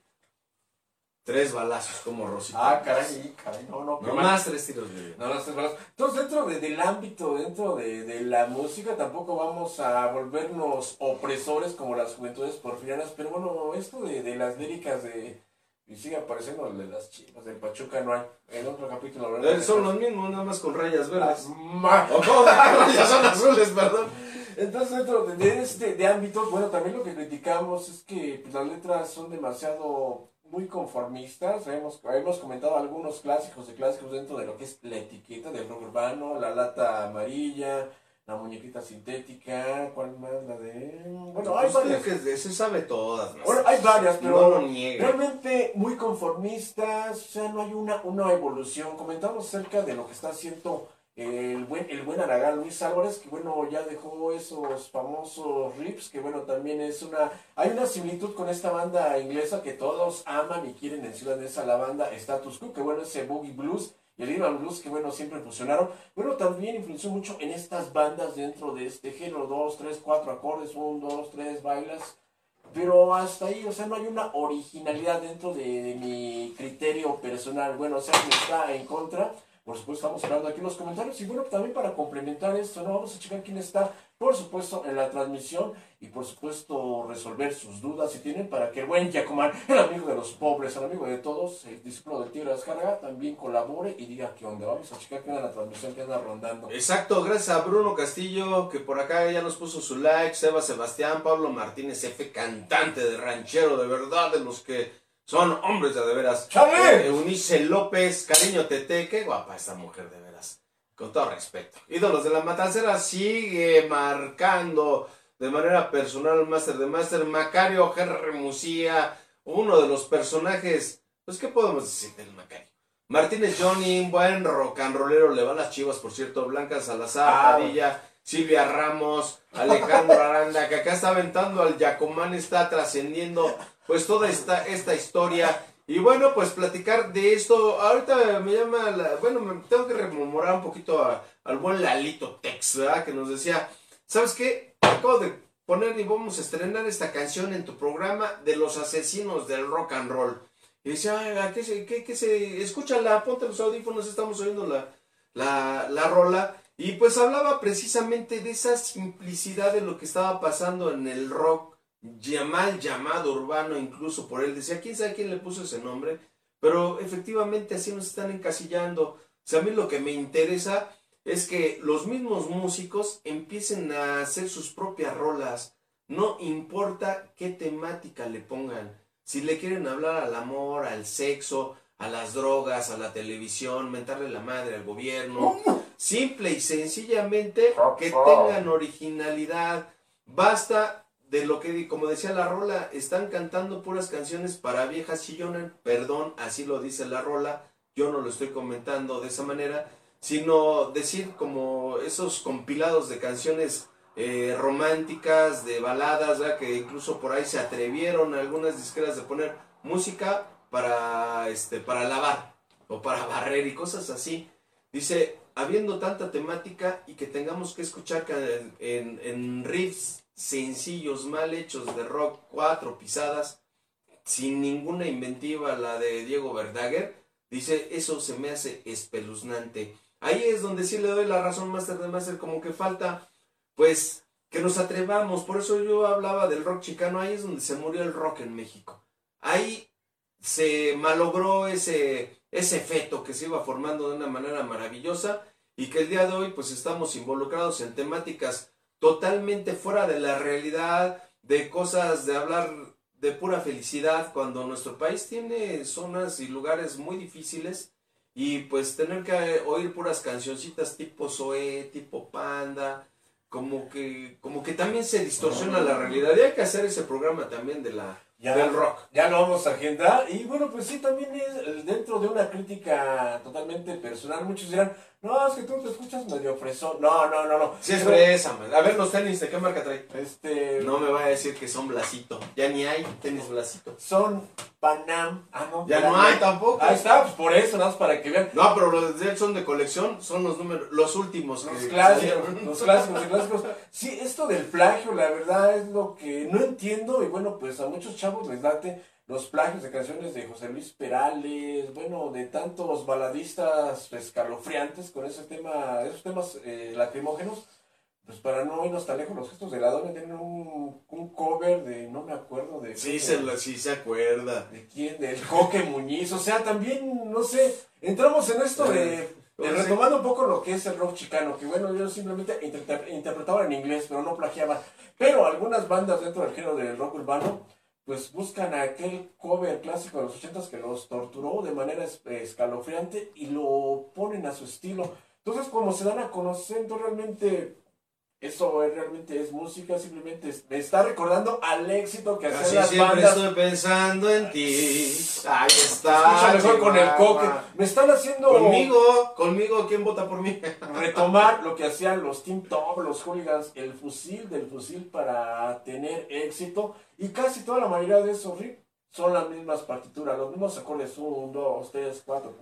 Tres balazos como Rosita. Ah, caray, caray, no, no. No más tres tiros de No, tres balazos. Entonces, dentro del ámbito, dentro de, de, la música, tampoco vamos a volvernos opresores como las juventudes porfirianas, pero bueno, esto de, de las líricas de y sigue apareciendo el de las chivas, de Pachuca no hay. En otro capítulo, ¿verdad? Eh, son los mismos, nada más con rayas verdes. Ah, o con rayas son azules, perdón. Entonces, dentro de, este de ámbito, bueno, también lo que criticamos es que pues, las letras son demasiado muy conformistas. Hemos, hemos comentado algunos clásicos de clásicos dentro de lo que es la etiqueta del rock urbano, la lata amarilla, la muñequita sintética, ¿cuál más? La de... Bueno, hay varias. que se sabe todas. Bueno, hay varias, pero realmente muy conformistas, o sea, no hay una, una evolución. Comentamos acerca de lo que está haciendo el buen, el buen Aragán Luis Álvarez, que bueno, ya dejó esos famosos rips, que bueno, también es una... Hay una similitud con esta banda inglesa que todos aman y quieren en Ciudad de esa, la banda Status Quo, que bueno, ese Boogie Blues y el Irman Blues, que bueno, siempre funcionaron. Bueno, también influenció mucho en estas bandas dentro de este género, dos, tres, cuatro acordes, un, dos, tres, bailas. Pero hasta ahí, o sea, no hay una originalidad dentro de, mi criterio personal. Bueno, o sea, me está en contra. Por supuesto, estamos hablando aquí los comentarios. Y bueno, también para complementar esto, ¿no? Vamos a checar quién está por supuesto, en la transmisión y por supuesto resolver sus dudas si tienen para que el buen Yacomán, el amigo de los pobres, el amigo de todos, el discípulo del Tigre de Descarga, también colabore y diga qué onda. Vamos a checar que anda la transmisión que anda rondando. Exacto, gracias a Bruno Castillo que por acá ya nos puso su like, Seba Sebastián, Pablo Martínez F, cantante de ranchero, de verdad, de los que son hombres de, de veras. ¡Chale! Eh, Eunice López, cariño Tete, qué guapa esta mujer de veras con todo respeto. Ídolos de la Matancera sigue marcando de manera personal Master de Master. Macario Henry Musía, uno de los personajes, pues, ¿qué podemos decir del Macario? Martínez Johnny, buen rock and rollero, le va las chivas, por cierto. Blanca Salazar, ah. Padilla, Silvia Ramos, Alejandro Aranda, que acá está aventando al Yacomán, está trascendiendo pues toda esta, esta historia y bueno, pues platicar de esto. Ahorita me llama, la, bueno, me tengo que rememorar un poquito al buen Lalito Tex, ¿verdad? Que nos decía, ¿sabes qué? Acabo de poner y vamos a estrenar esta canción en tu programa de los asesinos del rock and roll. Y decía, ¿qué se, qué, qué se, escúchala, ponte los audífonos, estamos oyendo la, la, la rola. Y pues hablaba precisamente de esa simplicidad de lo que estaba pasando en el rock mal llamado urbano incluso por él. Decía, quién sabe quién le puso ese nombre, pero efectivamente así nos están encasillando. O sea, a mí lo que me interesa es que los mismos músicos empiecen a hacer sus propias rolas. No importa qué temática le pongan. Si le quieren hablar al amor, al sexo, a las drogas, a la televisión, mentarle la madre al gobierno. Simple y sencillamente que tengan originalidad. Basta de lo que, como decía la rola, están cantando puras canciones para viejas chillonas, perdón, así lo dice la rola, yo no lo estoy comentando de esa manera, sino decir como esos compilados de canciones eh, románticas, de baladas, que incluso por ahí se atrevieron algunas disqueras de poner música para, este, para lavar o para barrer y cosas así. Dice, habiendo tanta temática y que tengamos que escuchar en, en riffs sencillos, mal hechos de rock, cuatro pisadas, sin ninguna inventiva, la de Diego Verdaguer, dice, eso se me hace espeluznante. Ahí es donde sí le doy la razón, Master de Master, como que falta, pues, que nos atrevamos. Por eso yo hablaba del rock chicano, ahí es donde se murió el rock en México. Ahí se malogró ese, ese feto que se iba formando de una manera maravillosa y que el día de hoy pues estamos involucrados en temáticas totalmente fuera de la realidad, de cosas de hablar de pura felicidad, cuando nuestro país tiene zonas y lugares muy difíciles y pues tener que oír puras cancioncitas tipo Zoe, tipo Panda, como que, como que también se distorsiona la realidad. Y hay que hacer ese programa también de la, ya, del rock. Ya lo vamos a agendar. Y bueno, pues sí, también es dentro de una crítica totalmente personal. Muchos dirán, no, es que tú te escuchas medio fresón. No, no, no, no. Sí es fresa, man. A ver los tenis, ¿de qué marca trae? Este... No me va a decir que son Blasito. Ya ni hay tenis Blasito. Son Panam. Ah, no. Ya no hay tampoco. Ahí está, pues por eso, nada más para que vean. No, pero los de son de colección, son los números, los últimos. Los clásicos, los clásicos, los clásicos. Sí, esto del plagio, la verdad, es lo que no entiendo. Y bueno, pues a muchos chavos les date los plagios de canciones de José Luis Perales, bueno, de tantos baladistas escalofriantes con ese tema, esos temas eh, lacrimógenos, pues para no irnos tan lejos, los gestos de la dona tienen un, un, cover de, no me acuerdo de... Sí, se, sí se acuerda. ¿De quién? Del Coque Muñiz, o sea, también, no sé, entramos en esto de... retomando un poco lo que es el rock chicano, que bueno, yo simplemente interpretaba en inglés, pero no plagiaba. Pero algunas bandas dentro del género del rock urbano, pues buscan aquel cover clásico de los ochentas que los torturó de manera escalofriante y lo ponen a su estilo. Entonces, como se dan a conocer, realmente eso realmente es música, simplemente me está recordando al éxito que hacen las siempre bandas. estoy pensando en ti. Ahí está. Escucha mejor con el coque. Me están haciendo. Conmigo, conmigo, ¿quién vota por mí? retomar lo que hacían los Team Top, los hooligans, el fusil del fusil para tener éxito. Y casi toda la mayoría de esos riffs son las mismas partituras, los mismos acordes: 1, 2, 3, 4.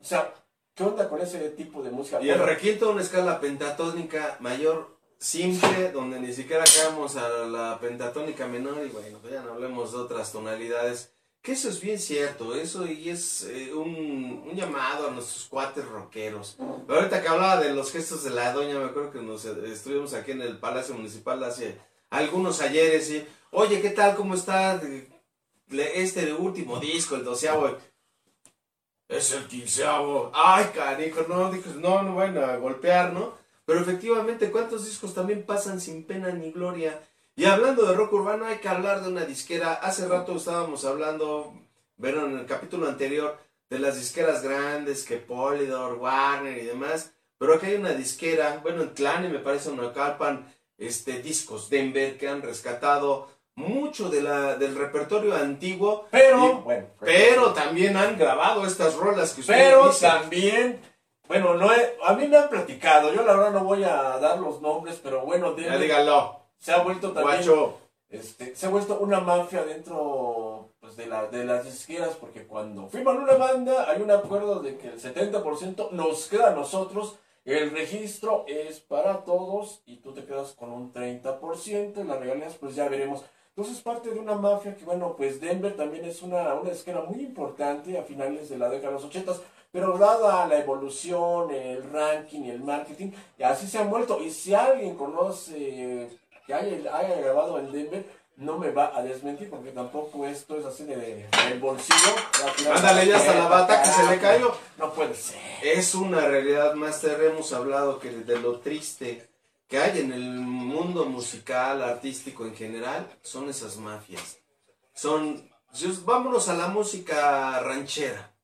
O sea, ¿Qué onda con ese tipo de música? Y el requinto una escala pentatónica mayor simple, donde ni siquiera caemos a la pentatónica menor y bueno, pues ya no hablemos de otras tonalidades. Que eso es bien cierto, eso y es eh, un, un, llamado a nuestros cuates rockeros. ahorita que hablaba de los gestos de la doña, me acuerdo que nos estuvimos aquí en el Palacio Municipal hace algunos ayeres y, oye, ¿qué tal? ¿Cómo está? Este último disco, el doceavo es el quinceavo. Ay, cariño, no, no, no van a golpear, ¿no? Pero efectivamente, ¿cuántos discos también pasan sin pena ni gloria? Y hablando de rock urbano, hay que hablar de una disquera. Hace rato estábamos hablando, vieron en el capítulo anterior, de las disqueras grandes, que Polydor, Warner y demás. Pero aquí hay una disquera, bueno, en Clan y me parece una Calpan, este, discos Denver, que han rescatado mucho de la, del repertorio antiguo. Pero, bueno, pero también han grabado estas rolas que ustedes Pero también, bueno, no a mí me han platicado, yo la verdad no voy a dar los nombres, pero bueno, ya dígalo. Se ha vuelto también, este, se ha vuelto una mafia dentro pues, de, la, de las disqueras, porque cuando firman una banda hay un acuerdo de que el 70% nos queda a nosotros el registro es para todos y tú te quedas con un 30%, las regalías pues ya veremos. Entonces parte de una mafia que, bueno, pues Denver también es una, una esquina muy importante a finales de la década de los ochentas, pero dada la evolución, el ranking y el marketing, y así se han vuelto. Y si alguien conoce que haya, haya grabado en Denver, no me va a desmentir porque tampoco esto es así de, el bolsillo. Ándale ya hasta la bata que se le cayó. No puede ser. Es una realidad, Master. Hemos hablado que de lo triste que hay en el mundo musical, artístico en general, son esas mafias. Son, vámonos a la música ranchera.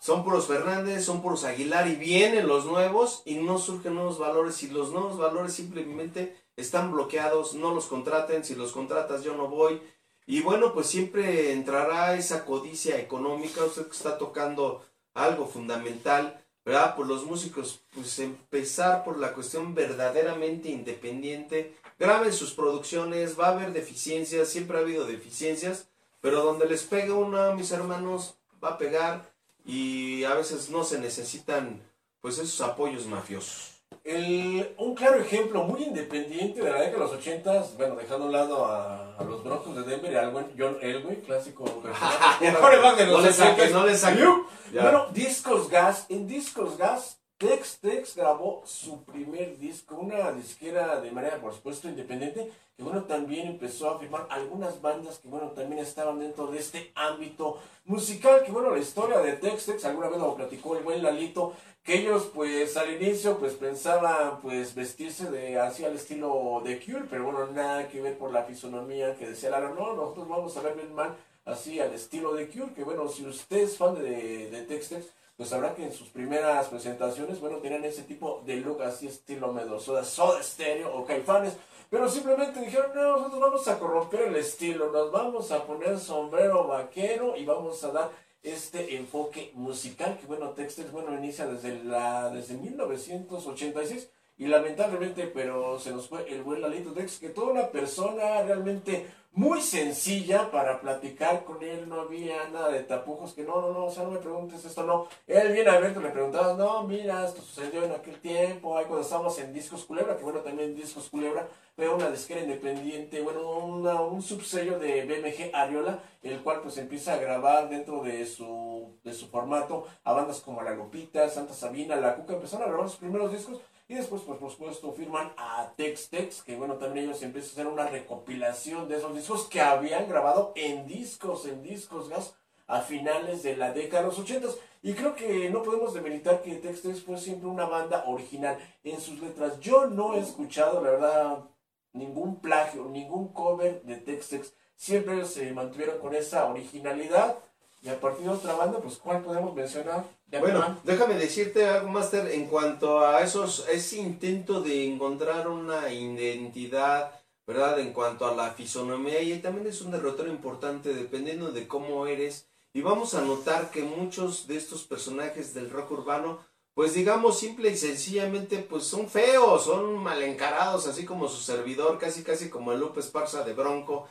Son puros Fernández, son puros Aguilar y vienen los nuevos y no surgen nuevos valores y los nuevos valores simplemente están bloqueados, no los contraten, si los contratas yo no voy. Y bueno, pues siempre entrará esa codicia económica, usted está tocando algo fundamental ¿verdad? Por los músicos, pues empezar por la cuestión verdaderamente independiente. Graben sus producciones, va a haber deficiencias, siempre ha habido deficiencias, pero donde les pega una, mis hermanos, va a pegar y a veces no se necesitan pues esos apoyos mafiosos. El, un claro ejemplo muy independiente de la década de los ochentas, bueno, dejando a un lado a, a los Broncos de Denver y al buen John Elway, clásico coreback de los no le saques, 60s. no le saques. Ya. Bueno, Discos Gas, en Discos Gas, Tex Tex grabó su primer disco, una disquera de manera, por supuesto, independiente, que bueno, también empezó a firmar algunas bandas que bueno, también estaban dentro de este ámbito musical, que bueno, la historia de Tex Tex, alguna vez lo platicó el buen Lalito, que ellos pues al inicio pues pensaban pues vestirse de así al estilo de Cure, pero bueno, nada que ver por la fisonomía que decía Lalo, no, nosotros vamos a ver bien mal así al estilo de Cure, que bueno, si usted es fan de, de Tex Tex, pues sabrá que en sus primeras presentaciones, bueno, tenían ese tipo de look así estilo medosoda, soda estéreo o caifanes, pero simplemente dijeron, no, nosotros vamos a corromper el estilo, nos vamos a poner sombrero vaquero y vamos a dar este enfoque musical que bueno, Textex bueno inicia desde la desde 1986 y lamentablemente pero se nos fue el buen Lalito Tex que toda una persona realmente muy sencilla para platicar con él, no había nada de tapujos, que no, no, no, o sea, no me preguntes esto, no. Él bien abierto le preguntabas, no, mira, esto sucedió en aquel tiempo, ahí cuando estábamos en Discos Culebra, que bueno, también Discos Culebra fue una disquera independiente, bueno, una- un subsello de BMG Ariola, el cual pues empieza a grabar dentro de su, de su formato a bandas como La Lupita, Santa Sabina, La Cuca, empezaron a grabar sus primeros discos y después, pues, por supuesto, firman a Tex Tex, que bueno, también ellos empiezan a hacer una recopilación de esos discos que habían grabado en discos, en discos gas, a finales de la década de los ochentas. Y creo que no podemos demeritar que Tex Tex fue siempre una banda original en sus letras. Yo no he escuchado, la verdad, ningún plagio, ningún cover de Tex Tex. Siempre se mantuvieron con esa originalidad. Y a partir de otra banda, pues, ¿cuál podemos mencionar? Bueno, déjame decirte algo, Master, en cuanto a esos, ese intento de encontrar una identidad, ¿verdad? En cuanto a la fisonomía, y también es un derrotero importante dependiendo de cómo eres. Y vamos a notar que muchos de estos personajes del rock urbano, pues digamos simple y sencillamente, pues son feos, son mal encarados, así como su servidor, casi casi como el Lupe Esparza de Bronco.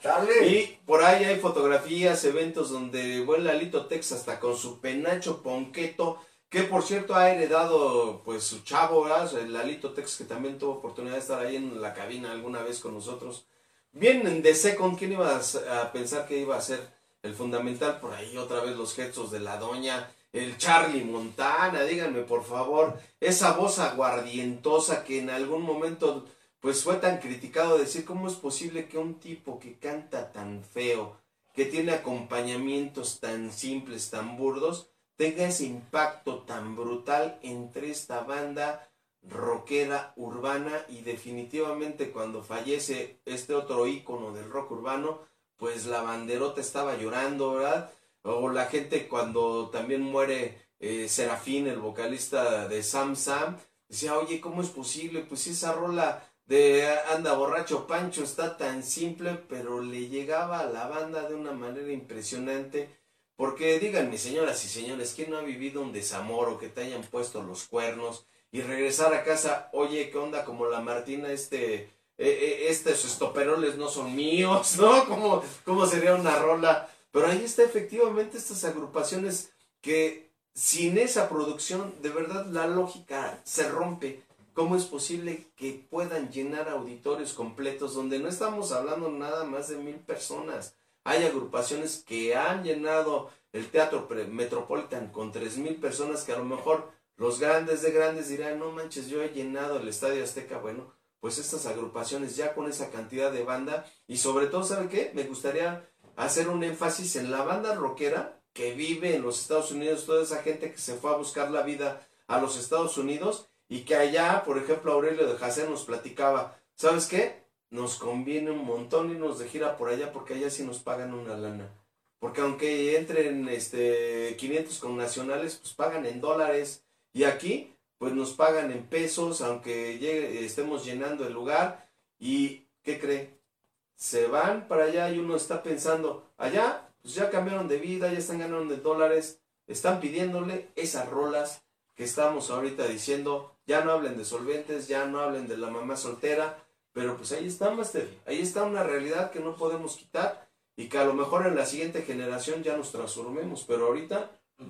Y por ahí hay fotografías, eventos donde buen Lalito Tex hasta con su penacho ponqueto, que por cierto ha heredado pues su chavo, ¿verdad? el Lalito Tex que también tuvo oportunidad de estar ahí en la cabina alguna vez con nosotros. Bien de Second, ¿quién iba a, s- a pensar que iba a ser el fundamental? Por ahí otra vez los gestos de la doña, el Charlie Montana, díganme por favor, esa voz aguardientosa que en algún momento pues fue tan criticado decir cómo es posible que un tipo que canta tan feo, que tiene acompañamientos tan simples, tan burdos, tenga ese impacto tan brutal entre esta banda rockera urbana y definitivamente cuando fallece este otro ícono del rock urbano, pues la banderota estaba llorando, ¿verdad? O la gente cuando también muere eh, Serafín, el vocalista de Sam Sam, decía, oye, ¿cómo es posible? Pues esa rola de Anda borracho Pancho está tan simple, pero le llegaba a la banda de una manera impresionante. Porque díganme, señoras y señores, ¿quién no ha vivido un desamor o que te hayan puesto los cuernos y regresar a casa, oye, ¿qué onda? Como la Martina, este, eh, eh, estos estoperoles no son míos, ¿no? ¿Cómo, ¿Cómo sería una rola? Pero ahí está efectivamente estas agrupaciones que sin esa producción, de verdad la lógica se rompe. ¿Cómo es posible que puedan llenar auditorios completos donde no estamos hablando nada más de mil personas? Hay agrupaciones que han llenado el Teatro Metropolitan con tres mil personas que a lo mejor los grandes de grandes dirán, no manches, yo he llenado el Estadio Azteca. Bueno, pues estas agrupaciones ya con esa cantidad de banda y sobre todo, ¿sabe qué? Me gustaría hacer un énfasis en la banda rockera que vive en los Estados Unidos, toda esa gente que se fue a buscar la vida a los Estados Unidos y que allá, por ejemplo, Aurelio de Jacén nos platicaba, ¿sabes qué? Nos conviene un montón irnos de gira por allá porque allá sí nos pagan una lana. Porque aunque entren este 500 con nacionales, pues pagan en dólares y aquí pues nos pagan en pesos, aunque llegue- estemos llenando el lugar y ¿qué cree? Se van para allá y uno está pensando, allá pues ya cambiaron de vida, ya están ganando de dólares, están pidiéndole esas rolas que estamos ahorita diciendo, ya no hablen de solventes, ya no hablen de la mamá soltera, pero pues ahí está, Master, ahí está una realidad que no podemos quitar y que a lo mejor en la siguiente generación ya nos transformemos, pero ahorita,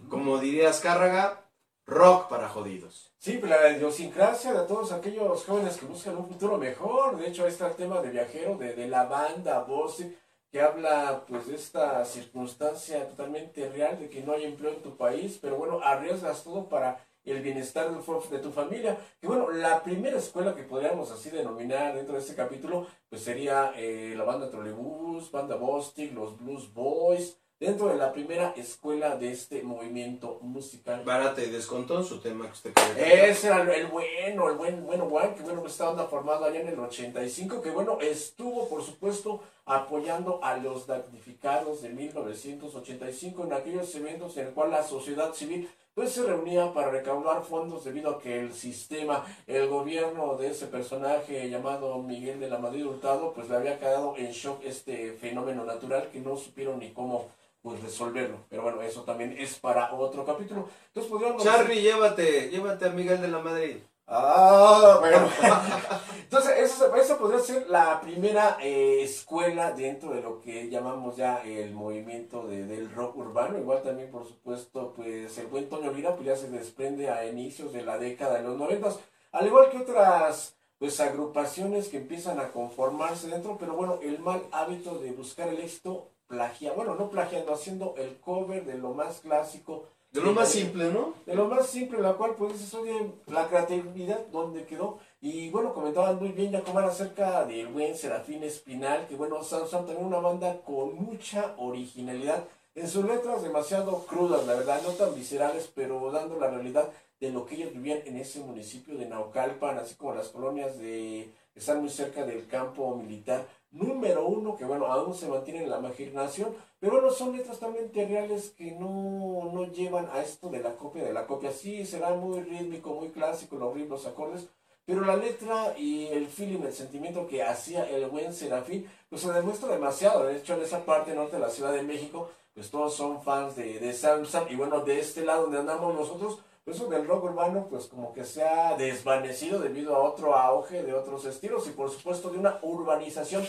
como diría Azcárraga, rock para jodidos. Sí, pero la idiosincrasia de todos aquellos jóvenes que buscan un futuro mejor. De hecho, ahí está el tema de viajero, de, de la banda, voz, que habla pues de esta circunstancia totalmente real de que no hay empleo en tu país, pero bueno, arriesgas todo para el bienestar de tu familia. Que bueno, la primera escuela que podríamos así denominar dentro de este capítulo, pues sería eh, la banda Trolebus, banda Bostic, los Blues Boys, dentro de la primera escuela de este movimiento musical. Barata y descontó su tema que usted quería. Ese era el, bueno, el buen, bueno, Juan, que bueno, esta onda formada allá en el 85, que bueno, estuvo, por supuesto, apoyando a los damnificados de 1985 en aquellos eventos en el cual la sociedad civil pues se reunía para recaudar fondos debido a que el sistema, el gobierno de ese personaje llamado Miguel de la Madrid Hurtado, pues le había quedado en shock este fenómeno natural que no supieron ni cómo pues resolverlo. Pero bueno, eso también es para otro capítulo. Entonces podríamos... Charlie, llévate, llévate a Miguel de la Madrid. Ah, bueno. Entonces, esa podría ser la primera eh, escuela dentro de lo que llamamos ya el movimiento de, del rock urbano. Igual también, por supuesto, pues el buen Toño Lira pues ya se desprende a inicios de la década de los noventas. Al igual que otras pues agrupaciones que empiezan a conformarse dentro, pero bueno, el mal hábito de buscar el éxito plagia, bueno, no plagiando, haciendo el cover de lo más clásico. De lo más simple, ¿no? De lo más simple, la cual pues eso de la creatividad donde quedó. Y bueno, comentaban muy bien ya como era acerca del buen Serafín Espinal, que bueno, Samsung también una banda con mucha originalidad. En sus letras demasiado crudas, la verdad, no tan viscerales, pero dando la realidad de lo que ellos vivían en ese municipio de Naucalpan, así como las colonias de que están muy cerca del campo militar número uno, que bueno, aún se mantiene en la imaginación, pero bueno, son letras también reales que no, no llevan a esto de la copia de la copia. Sí, será muy rítmico, muy clásico, los ritmos, acordes, pero la letra y el feeling, el sentimiento que hacía el buen Serafín, pues se demuestra demasiado. De hecho, en esa parte norte de la Ciudad de México, pues todos son fans de, de Samsung, y bueno, de este lado donde andamos nosotros, eso del rock urbano pues como que se ha desvanecido debido a otro auge de otros estilos y por supuesto de una urbanización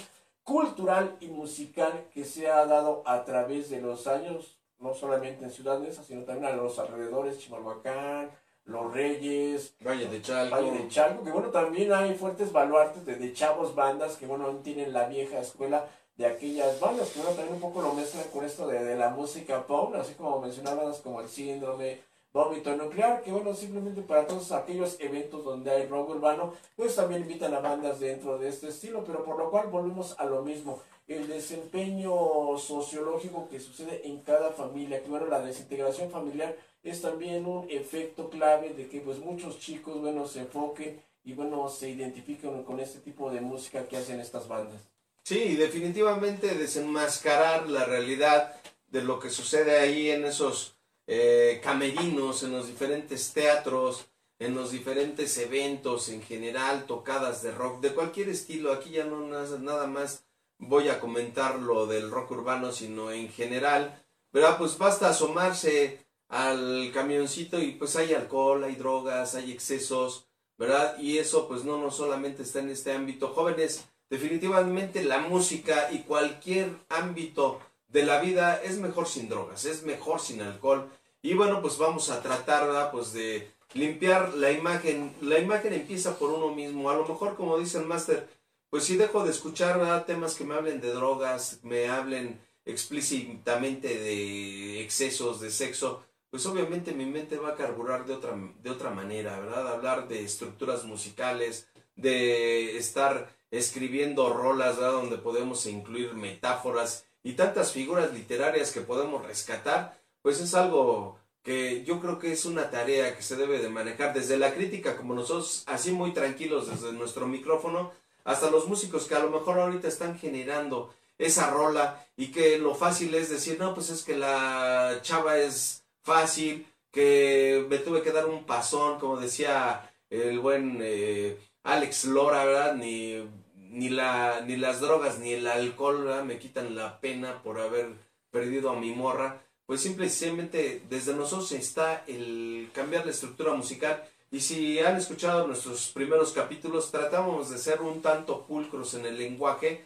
cultural y musical que se ha dado a través de los años, no solamente en Ciudad Neza, sino también a los alrededores, Chimalhuacán, Los Reyes, Valle de Chalco. Valle de Chalco, que bueno, también hay fuertes baluartes de, chavos bandas que bueno, tienen la vieja escuela de aquellas bandas, que bueno, también un poco lo mezclan con esto de, de la música pop, así como mencionabas como el síndrome, vómito nuclear, que bueno, simplemente para todos aquellos eventos donde hay rock urbano, pues también invitan a bandas dentro de este estilo, pero por lo cual volvemos a lo mismo, el desempeño sociológico que sucede en cada familia, que bueno, la desintegración familiar es también un efecto clave de que pues muchos chicos, bueno, se enfoquen y bueno, se identifiquen con este tipo de música que hacen estas bandas. Sí, definitivamente desenmascarar la realidad de lo que sucede ahí en esos eh, camerinos, en los diferentes teatros, en los diferentes eventos en general, tocadas de rock, de cualquier estilo. Aquí ya no nada más voy a comentar lo del rock urbano, sino en general. ¿Verdad? Pues basta asomarse al camioncito y pues hay alcohol, hay drogas, hay excesos, ¿verdad? Y eso pues no, no solamente está en este ámbito. Jóvenes, definitivamente la música y cualquier ámbito de la vida es mejor sin drogas, es mejor sin alcohol, y bueno, pues vamos a tratar, Pues de limpiar la imagen. La imagen empieza por uno mismo. A lo mejor, como dice el máster, pues si dejo de escuchar temas que me hablen de drogas, me hablen explícitamente de excesos, de sexo, pues obviamente mi mente va a carburar de otra, de otra manera, ¿verdad? Hablar de estructuras musicales, de estar escribiendo rolas. Donde podemos incluir metáforas y tantas figuras literarias que podemos rescatar, pues es algo que yo creo que es una tarea que se debe de manejar desde la crítica, como nosotros, así muy tranquilos desde nuestro micrófono, hasta los músicos que a lo mejor ahorita están generando esa rola y que lo fácil es decir, no, pues es que la chava es fácil, que me tuve que dar un pasón, como decía el buen eh, Alex Lora, ¿verdad? Ni, ni, la, ni las drogas ni el alcohol me quitan la pena por haber perdido a mi morra pues simplemente desde nosotros está el cambiar la estructura musical. Y si han escuchado nuestros primeros capítulos, tratamos de ser un tanto pulcros en el lenguaje,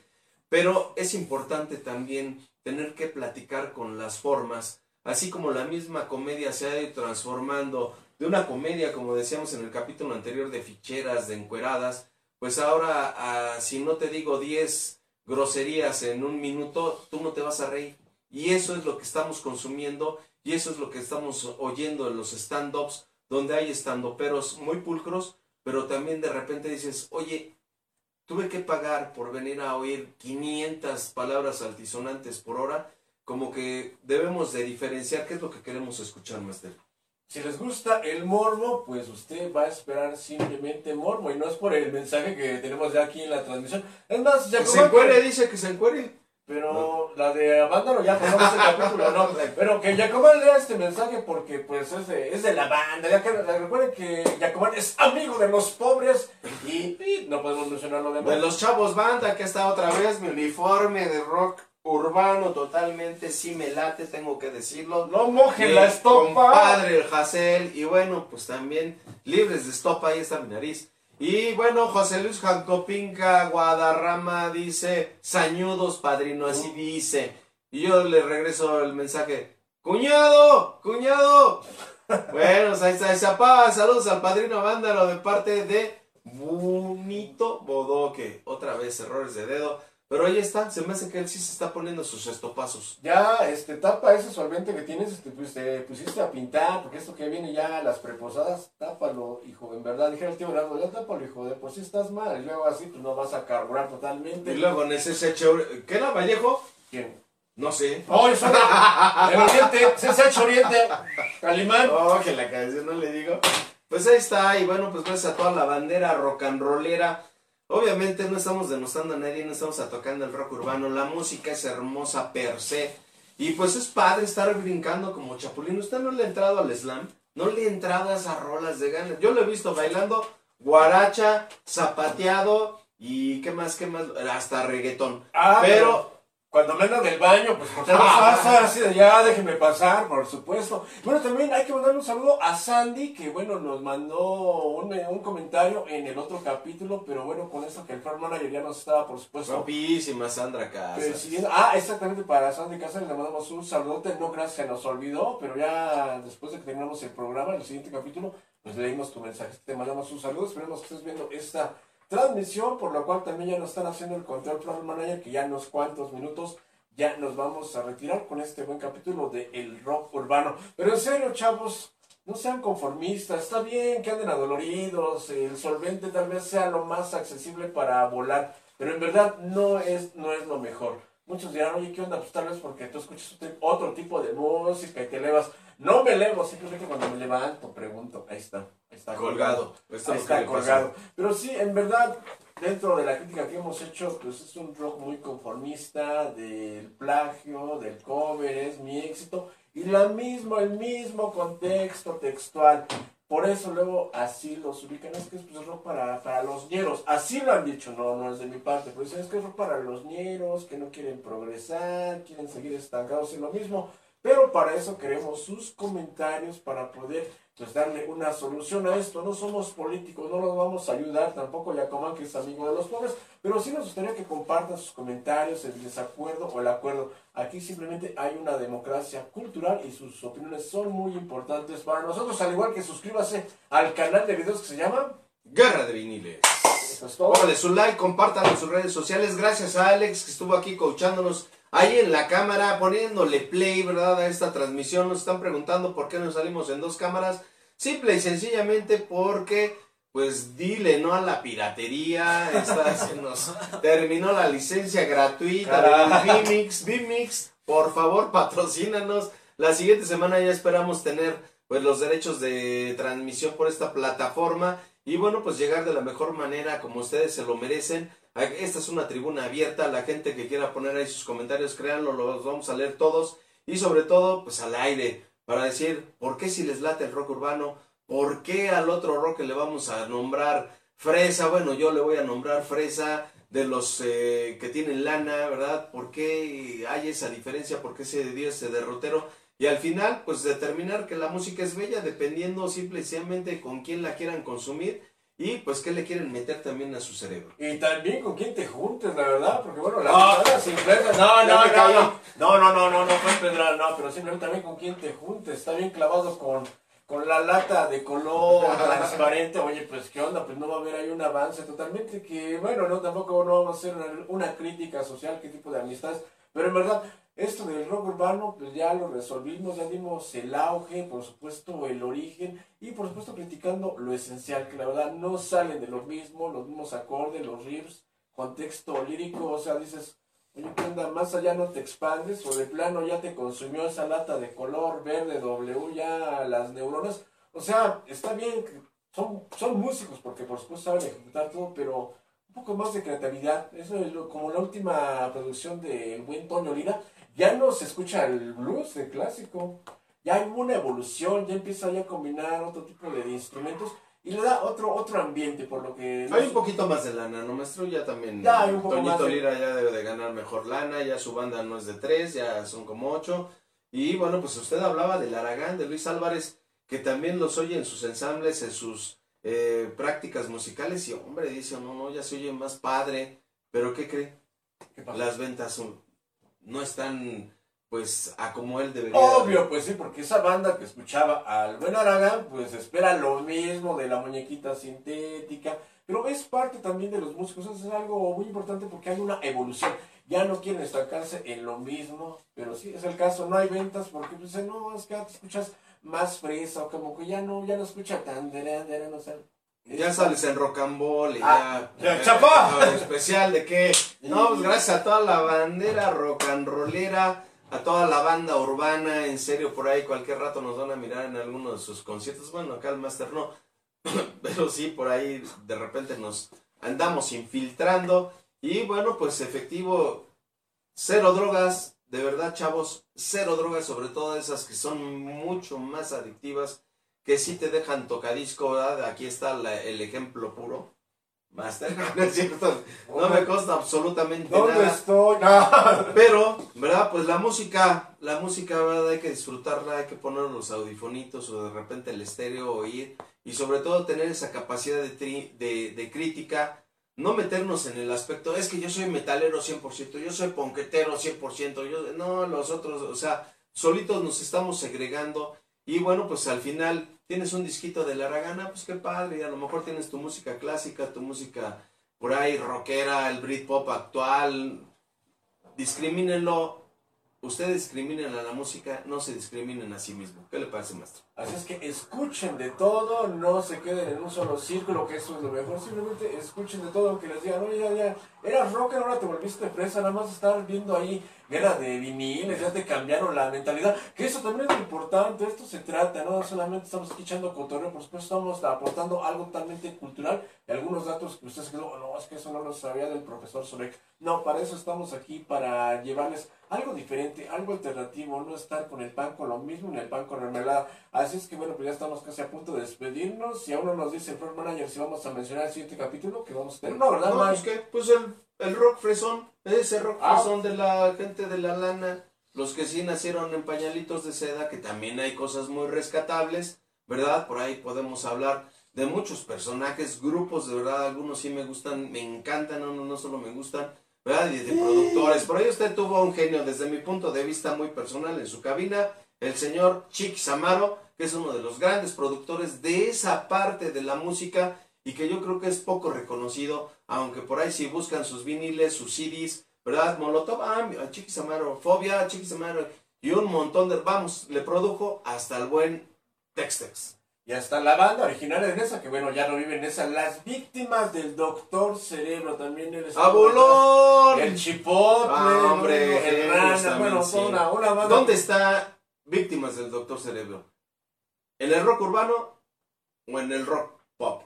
pero es importante también tener que platicar con las formas, así como la misma comedia se ha ido transformando de una comedia, como decíamos en el capítulo anterior, de ficheras, de encueradas, pues ahora, ah, si no te digo 10 groserías en un minuto, tú no te vas a reír. Y eso es lo que estamos consumiendo y eso es lo que estamos oyendo en los stand-ups, donde hay stand-uperos muy pulcros, pero también de repente dices, oye, tuve que pagar por venir a oír 500 palabras altisonantes por hora, como que debemos de diferenciar qué es lo que queremos escuchar, Master. Si les gusta el morbo, pues usted va a esperar simplemente morbo y no es por el mensaje que tenemos ya aquí en la transmisión. Es más, ya se encuere, dice que se encuere. Pero la de Avándalo ya pasamos el capítulo, ¿no? Pero que Jacobán lea este mensaje porque pues es de, es de la banda. Ya que recuerden que Jacobán es amigo de los pobres y, no podemos mencionar lo demás. De los chavos banda, que está otra vez mi uniforme de rock urbano totalmente, sí me late, tengo que decirlo. No mojen la estopa. Padre el Hassel y bueno, pues también libres de estopa, ahí está mi nariz. Y bueno, José Luis Jancopinca Guadarrama dice, sañudos, padrino, así dice. Y yo le regreso el mensaje, cuñado, cuñado. bueno, ahí está, saludos al padrino Vándalo de parte de Bonito Bodoque. Otra vez, errores de dedo. Pero ahí está, se me hace que él sí se está poniendo sus estopazos. Ya, este, tapa ese solvente que tienes, este, pues te pusiste a pintar, porque esto que viene ya, las preposadas, tápalo, hijo, en verdad, dijera el tío Gerardo, ya tápalo, hijo, de por si estás mal, y luego así, pues no vas a carburar totalmente. Y luego en ese ¿qué era Vallejo? ¿Quién? No sé. Oh, eso el oriente, hecho Oriente, Calimán. Oh, que la canción no le digo. Pues ahí está, y bueno, pues gracias a toda la bandera rock and rollera Obviamente no estamos denostando a nadie, no estamos tocando el rock urbano, la música es hermosa per se. Y pues es padre estar brincando como chapulín. ¿Usted no le ha entrado al slam? ¿No le ha entrado a esas rolas de ganas? Yo lo he visto bailando guaracha, zapateado y qué más, qué más, hasta reggaetón. Ah, pero cuando me del baño, pues por pasa, así de ya, déjenme pasar, por supuesto. Bueno, también hay que mandar un saludo a Sandy, que bueno, nos mandó un, un comentario en el otro capítulo, pero bueno, con eso que el Farm Manager ya nos estaba, por supuesto. Guapísima Sandra Casas. Ah, exactamente, para Sandy Casas le mandamos un saludote, no creas se nos olvidó, pero ya después de que terminamos el programa, en el siguiente capítulo, pues leímos tu mensaje, te mandamos un saludo, esperemos que estés viendo esta transmisión, por lo cual también ya nos están haciendo el control Pro Manager, que ya unos cuantos minutos ya nos vamos a retirar con este buen capítulo de El Rock Urbano. Pero en serio, chavos, no sean conformistas, está bien que anden adoloridos, el solvente tal vez sea lo más accesible para volar, pero en verdad no es, no es lo mejor. Muchos dirán, oye, ¿qué onda? Pues tal vez porque tú escuchas otro tipo de música y te elevas. No me elevo, simplemente cuando me levanto pregunto, ahí está. Está colgado. Está, colgado. Pero sí, en verdad, dentro de la crítica que hemos hecho, pues es un rock muy conformista del plagio, del cover, es mi éxito. Y la mismo, el mismo contexto textual. Por eso luego así los ubican, es que es pues, rock para, para los ñeros. Así lo han dicho, no, no es de mi parte, pero dicen es que es rock para los ñeros, que no quieren progresar, quieren seguir estancados en lo mismo. Pero para eso queremos sus comentarios para poder pues darle una solución a esto. No somos políticos, no los vamos a ayudar, tampoco Yacoman que es amigo de los pobres, pero sí nos gustaría que compartan sus comentarios, el desacuerdo o el acuerdo. Aquí simplemente hay una democracia cultural y sus opiniones son muy importantes para nosotros, al igual que suscríbase al canal de videos que se llama Guerra de Viniles. Eso es su like, compartan en sus redes sociales. Gracias a Alex que estuvo aquí coachándonos ahí en la cámara, poniéndole play, ¿verdad? A esta transmisión. Nos están preguntando por qué nos salimos en dos cámaras. Simple y sencillamente porque, pues dile no a la piratería. Esta, se nos terminó la licencia gratuita de Vimix. Vimix, por favor, patrocínanos. La siguiente semana ya esperamos tener pues los derechos de transmisión por esta plataforma y bueno, pues llegar de la mejor manera como ustedes se lo merecen esta es una tribuna abierta. La gente que quiera poner ahí sus comentarios, créanlo, los vamos a leer todos. Y sobre todo, pues al aire, para decir por qué si les late el rock urbano, por qué al otro rock le vamos a nombrar fresa. Bueno, yo le voy a nombrar fresa de los eh, que tienen lana, ¿verdad? ¿Por qué hay esa diferencia? ¿Por qué se dio ese derrotero? Y al final, pues determinar que la música es bella dependiendo simplemente con quién la quieran consumir y pues, ¿qué le quieren meter también a su cerebro? Y también con quién te juntes, la verdad, porque bueno, la no, simplemente, no, no, no, no, no, no, no, no, no, no, no, pero simplemente también con quién te juntes, está bien clavado con, con la lata de color transparente, oye, pues qué onda, pues no va a haber ahí un avance totalmente que, bueno, no, tampoco no vamos a hacer una, una crítica social, qué tipo de amistades, pero en verdad, esto del rock urbano, pues ya lo resolvimos, ya dimos el auge, por supuesto el origen, y por supuesto criticando lo esencial, que la verdad no salen de lo mismo, los mismos acordes, los riffs, contexto lírico, o sea, dices, oye, ¿qué onda? Más allá no te expandes, o de plano ya te consumió esa lata de color verde W, ya las neuronas, o sea, está bien, son, son músicos, porque por supuesto saben ejecutar todo, pero un poco más de creatividad, eso es lo, como la última producción del buen Toño Lira, ya no se escucha el blues, el clásico. Ya hay una evolución, ya empieza ya a combinar otro tipo de instrumentos y le da otro otro ambiente, por lo que... Hay un poquito más de lana, ¿no, maestro? Ya también... Ya hay un poco Toñito más de- Lira ya debe de ganar mejor lana, ya su banda no es de tres, ya son como ocho. Y bueno, pues usted hablaba del Aragán, de Luis Álvarez, que también los oye en sus ensambles, en sus eh, prácticas musicales, y hombre, dice, no, no, ya se oye más padre, pero ¿qué cree? ¿Qué pasa? Las ventas son- no están, pues, a como él debería. Obvio, pues sí, porque esa banda que escuchaba al buen Aragán, pues espera lo mismo de la muñequita sintética, pero es parte también de los músicos, eso es algo muy importante porque hay una evolución. Ya no quieren estancarse en lo mismo, pero sí es el caso, no hay ventas porque pues no, es que te escuchas más fresa o como que ya no, ya no escucha tan, dera, dera, no sé. Ya sales en rocambole, Ah, ya. ya, chapa. Especial de que, no, pues gracias a toda la bandera rock and rollera, a toda la banda urbana, en serio, por ahí cualquier rato nos van a mirar en alguno de sus conciertos. Bueno, acá el Master no, pero sí, por ahí de repente nos andamos infiltrando. Y bueno, pues efectivo, cero drogas, de verdad, chavos, cero drogas, sobre todo esas que son mucho más adictivas que sí te dejan tocadisco, ¿verdad? Aquí está la- el ejemplo puro. Master, no es cierto, no me consta absolutamente ¿Dónde nada. estoy? No. Pero, ¿verdad? Pues la música, la música, ¿verdad? Hay que disfrutarla, hay que poner los audifonitos o de repente el estéreo, oír. Y sobre todo tener esa capacidad de, tri- de, de crítica. No meternos en el aspecto, es que yo soy metalero 100%, yo soy ponquetero 100%, yo, no, los otros, o sea, solitos nos estamos segregando. Y bueno, pues al final tienes un disquito de la Aragana, pues qué padre, y a lo mejor tienes tu música clásica, tu música por ahí rockera, el Britpop actual, discrimínenlo. Ustedes discriminen a la música, no se discriminen a sí mismos. ¿Qué le parece, maestro? Así es que escuchen de todo, no se queden en un solo círculo, que eso es lo mejor. Simplemente escuchen de todo, aunque les digan, oye, ya, ya, eras rocker, ahora te volviste fresa, nada más estar viendo ahí guerra de viniles, ya te cambiaron la mentalidad. Que eso también es importante, esto se trata, no solamente estamos aquí echando cotorreo, por supuesto estamos aportando algo totalmente cultural y algunos datos que ustedes quedó, no, es que eso no lo sabía del profesor Solek. No, para eso estamos aquí, para llevarles algo diferente, algo alternativo, no estar con el pan con lo mismo, ni el pan con mermelada. Así es que bueno, pues ya estamos casi a punto de despedirnos. Si aún no nos dice el Floor Manager si vamos a mencionar el siguiente capítulo que vamos a tener. No, ¿verdad, No, Mike? pues pues el, el rock fresón, ese rock Ah. fresón de la gente de la lana, los que sí nacieron en pañalitos de seda, que también hay cosas muy rescatables, ¿verdad? Por ahí podemos hablar de muchos personajes, grupos, de verdad, algunos sí me gustan, me encantan, no, no, no solo me gustan, ¿verdad? Y de productores. Por ahí usted tuvo un genio desde mi punto de vista muy personal en su cabina, el señor Chick Samaro, que es uno de los grandes productores de esa parte de la música y que yo creo que es poco reconocido, aunque por ahí si buscan sus viniles, sus CDs, ¿verdad? Molotov, ah, a Chiquis Amaro, Fobia, Chiquis Amaro, y un montón de, vamos, le produjo hasta el buen Tex-Tex. Y hasta la banda original de Nesa, que bueno, ya no vive en esa. Las víctimas del Doctor Cerebro también. ¡Abolón! detrás. El Chipotle. Ah, el Rana, bueno, sí. una, una banda. ¿Dónde está Víctimas del Doctor Cerebro? ¿En el rock urbano o en el rock pop?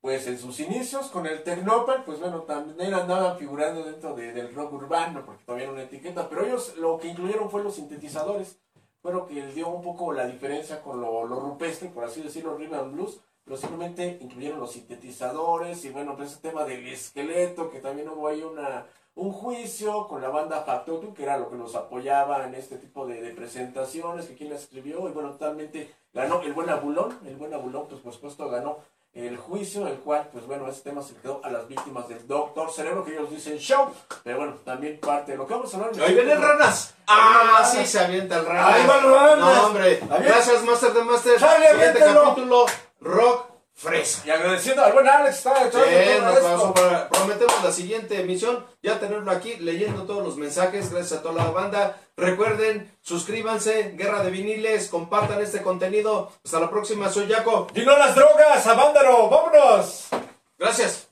Pues en sus inicios con el Tecnopal, pues bueno, también andaban figurando dentro de- del rock urbano, porque todavía era una etiqueta, pero ellos lo que incluyeron fue los sintetizadores, fue lo que dio un poco la diferencia con lo, lo por así decirlo, rhythm blues, pero simplemente incluyeron los sintetizadores y bueno, pues ese tema del esqueleto, que también hubo ahí una, un juicio con la banda Factotum, que era lo que los apoyaba en este tipo de, de presentaciones, que quien la escribió, y bueno, totalmente ganó el buen Abulón, el buen Abulón, pues por supuesto ganó el juicio, el cual, pues bueno, ese tema se quedó a las víctimas del Doctor Cerebro, que ellos dicen show, pero bueno, también parte de lo que vamos a hablar. ¡Ahí vienen ranas! ¡Ah, sí se avienta el rana! ¡Ahí van ranas! No, hombre. Gracias, Master de Master. Sale, Siguiente capítulo, Rock Fresa. Y agradeciendo al buen Alex, está Bien, todo nos esto. para- prometemos la siguiente emisión, ya tenerlo aquí leyendo todos los mensajes, gracias a toda la banda. Recuerden, suscríbanse, Guerra de Viniles, compartan este contenido. Hasta la próxima, soy Jaco. Y no las drogas, abándalo, vámonos. Gracias.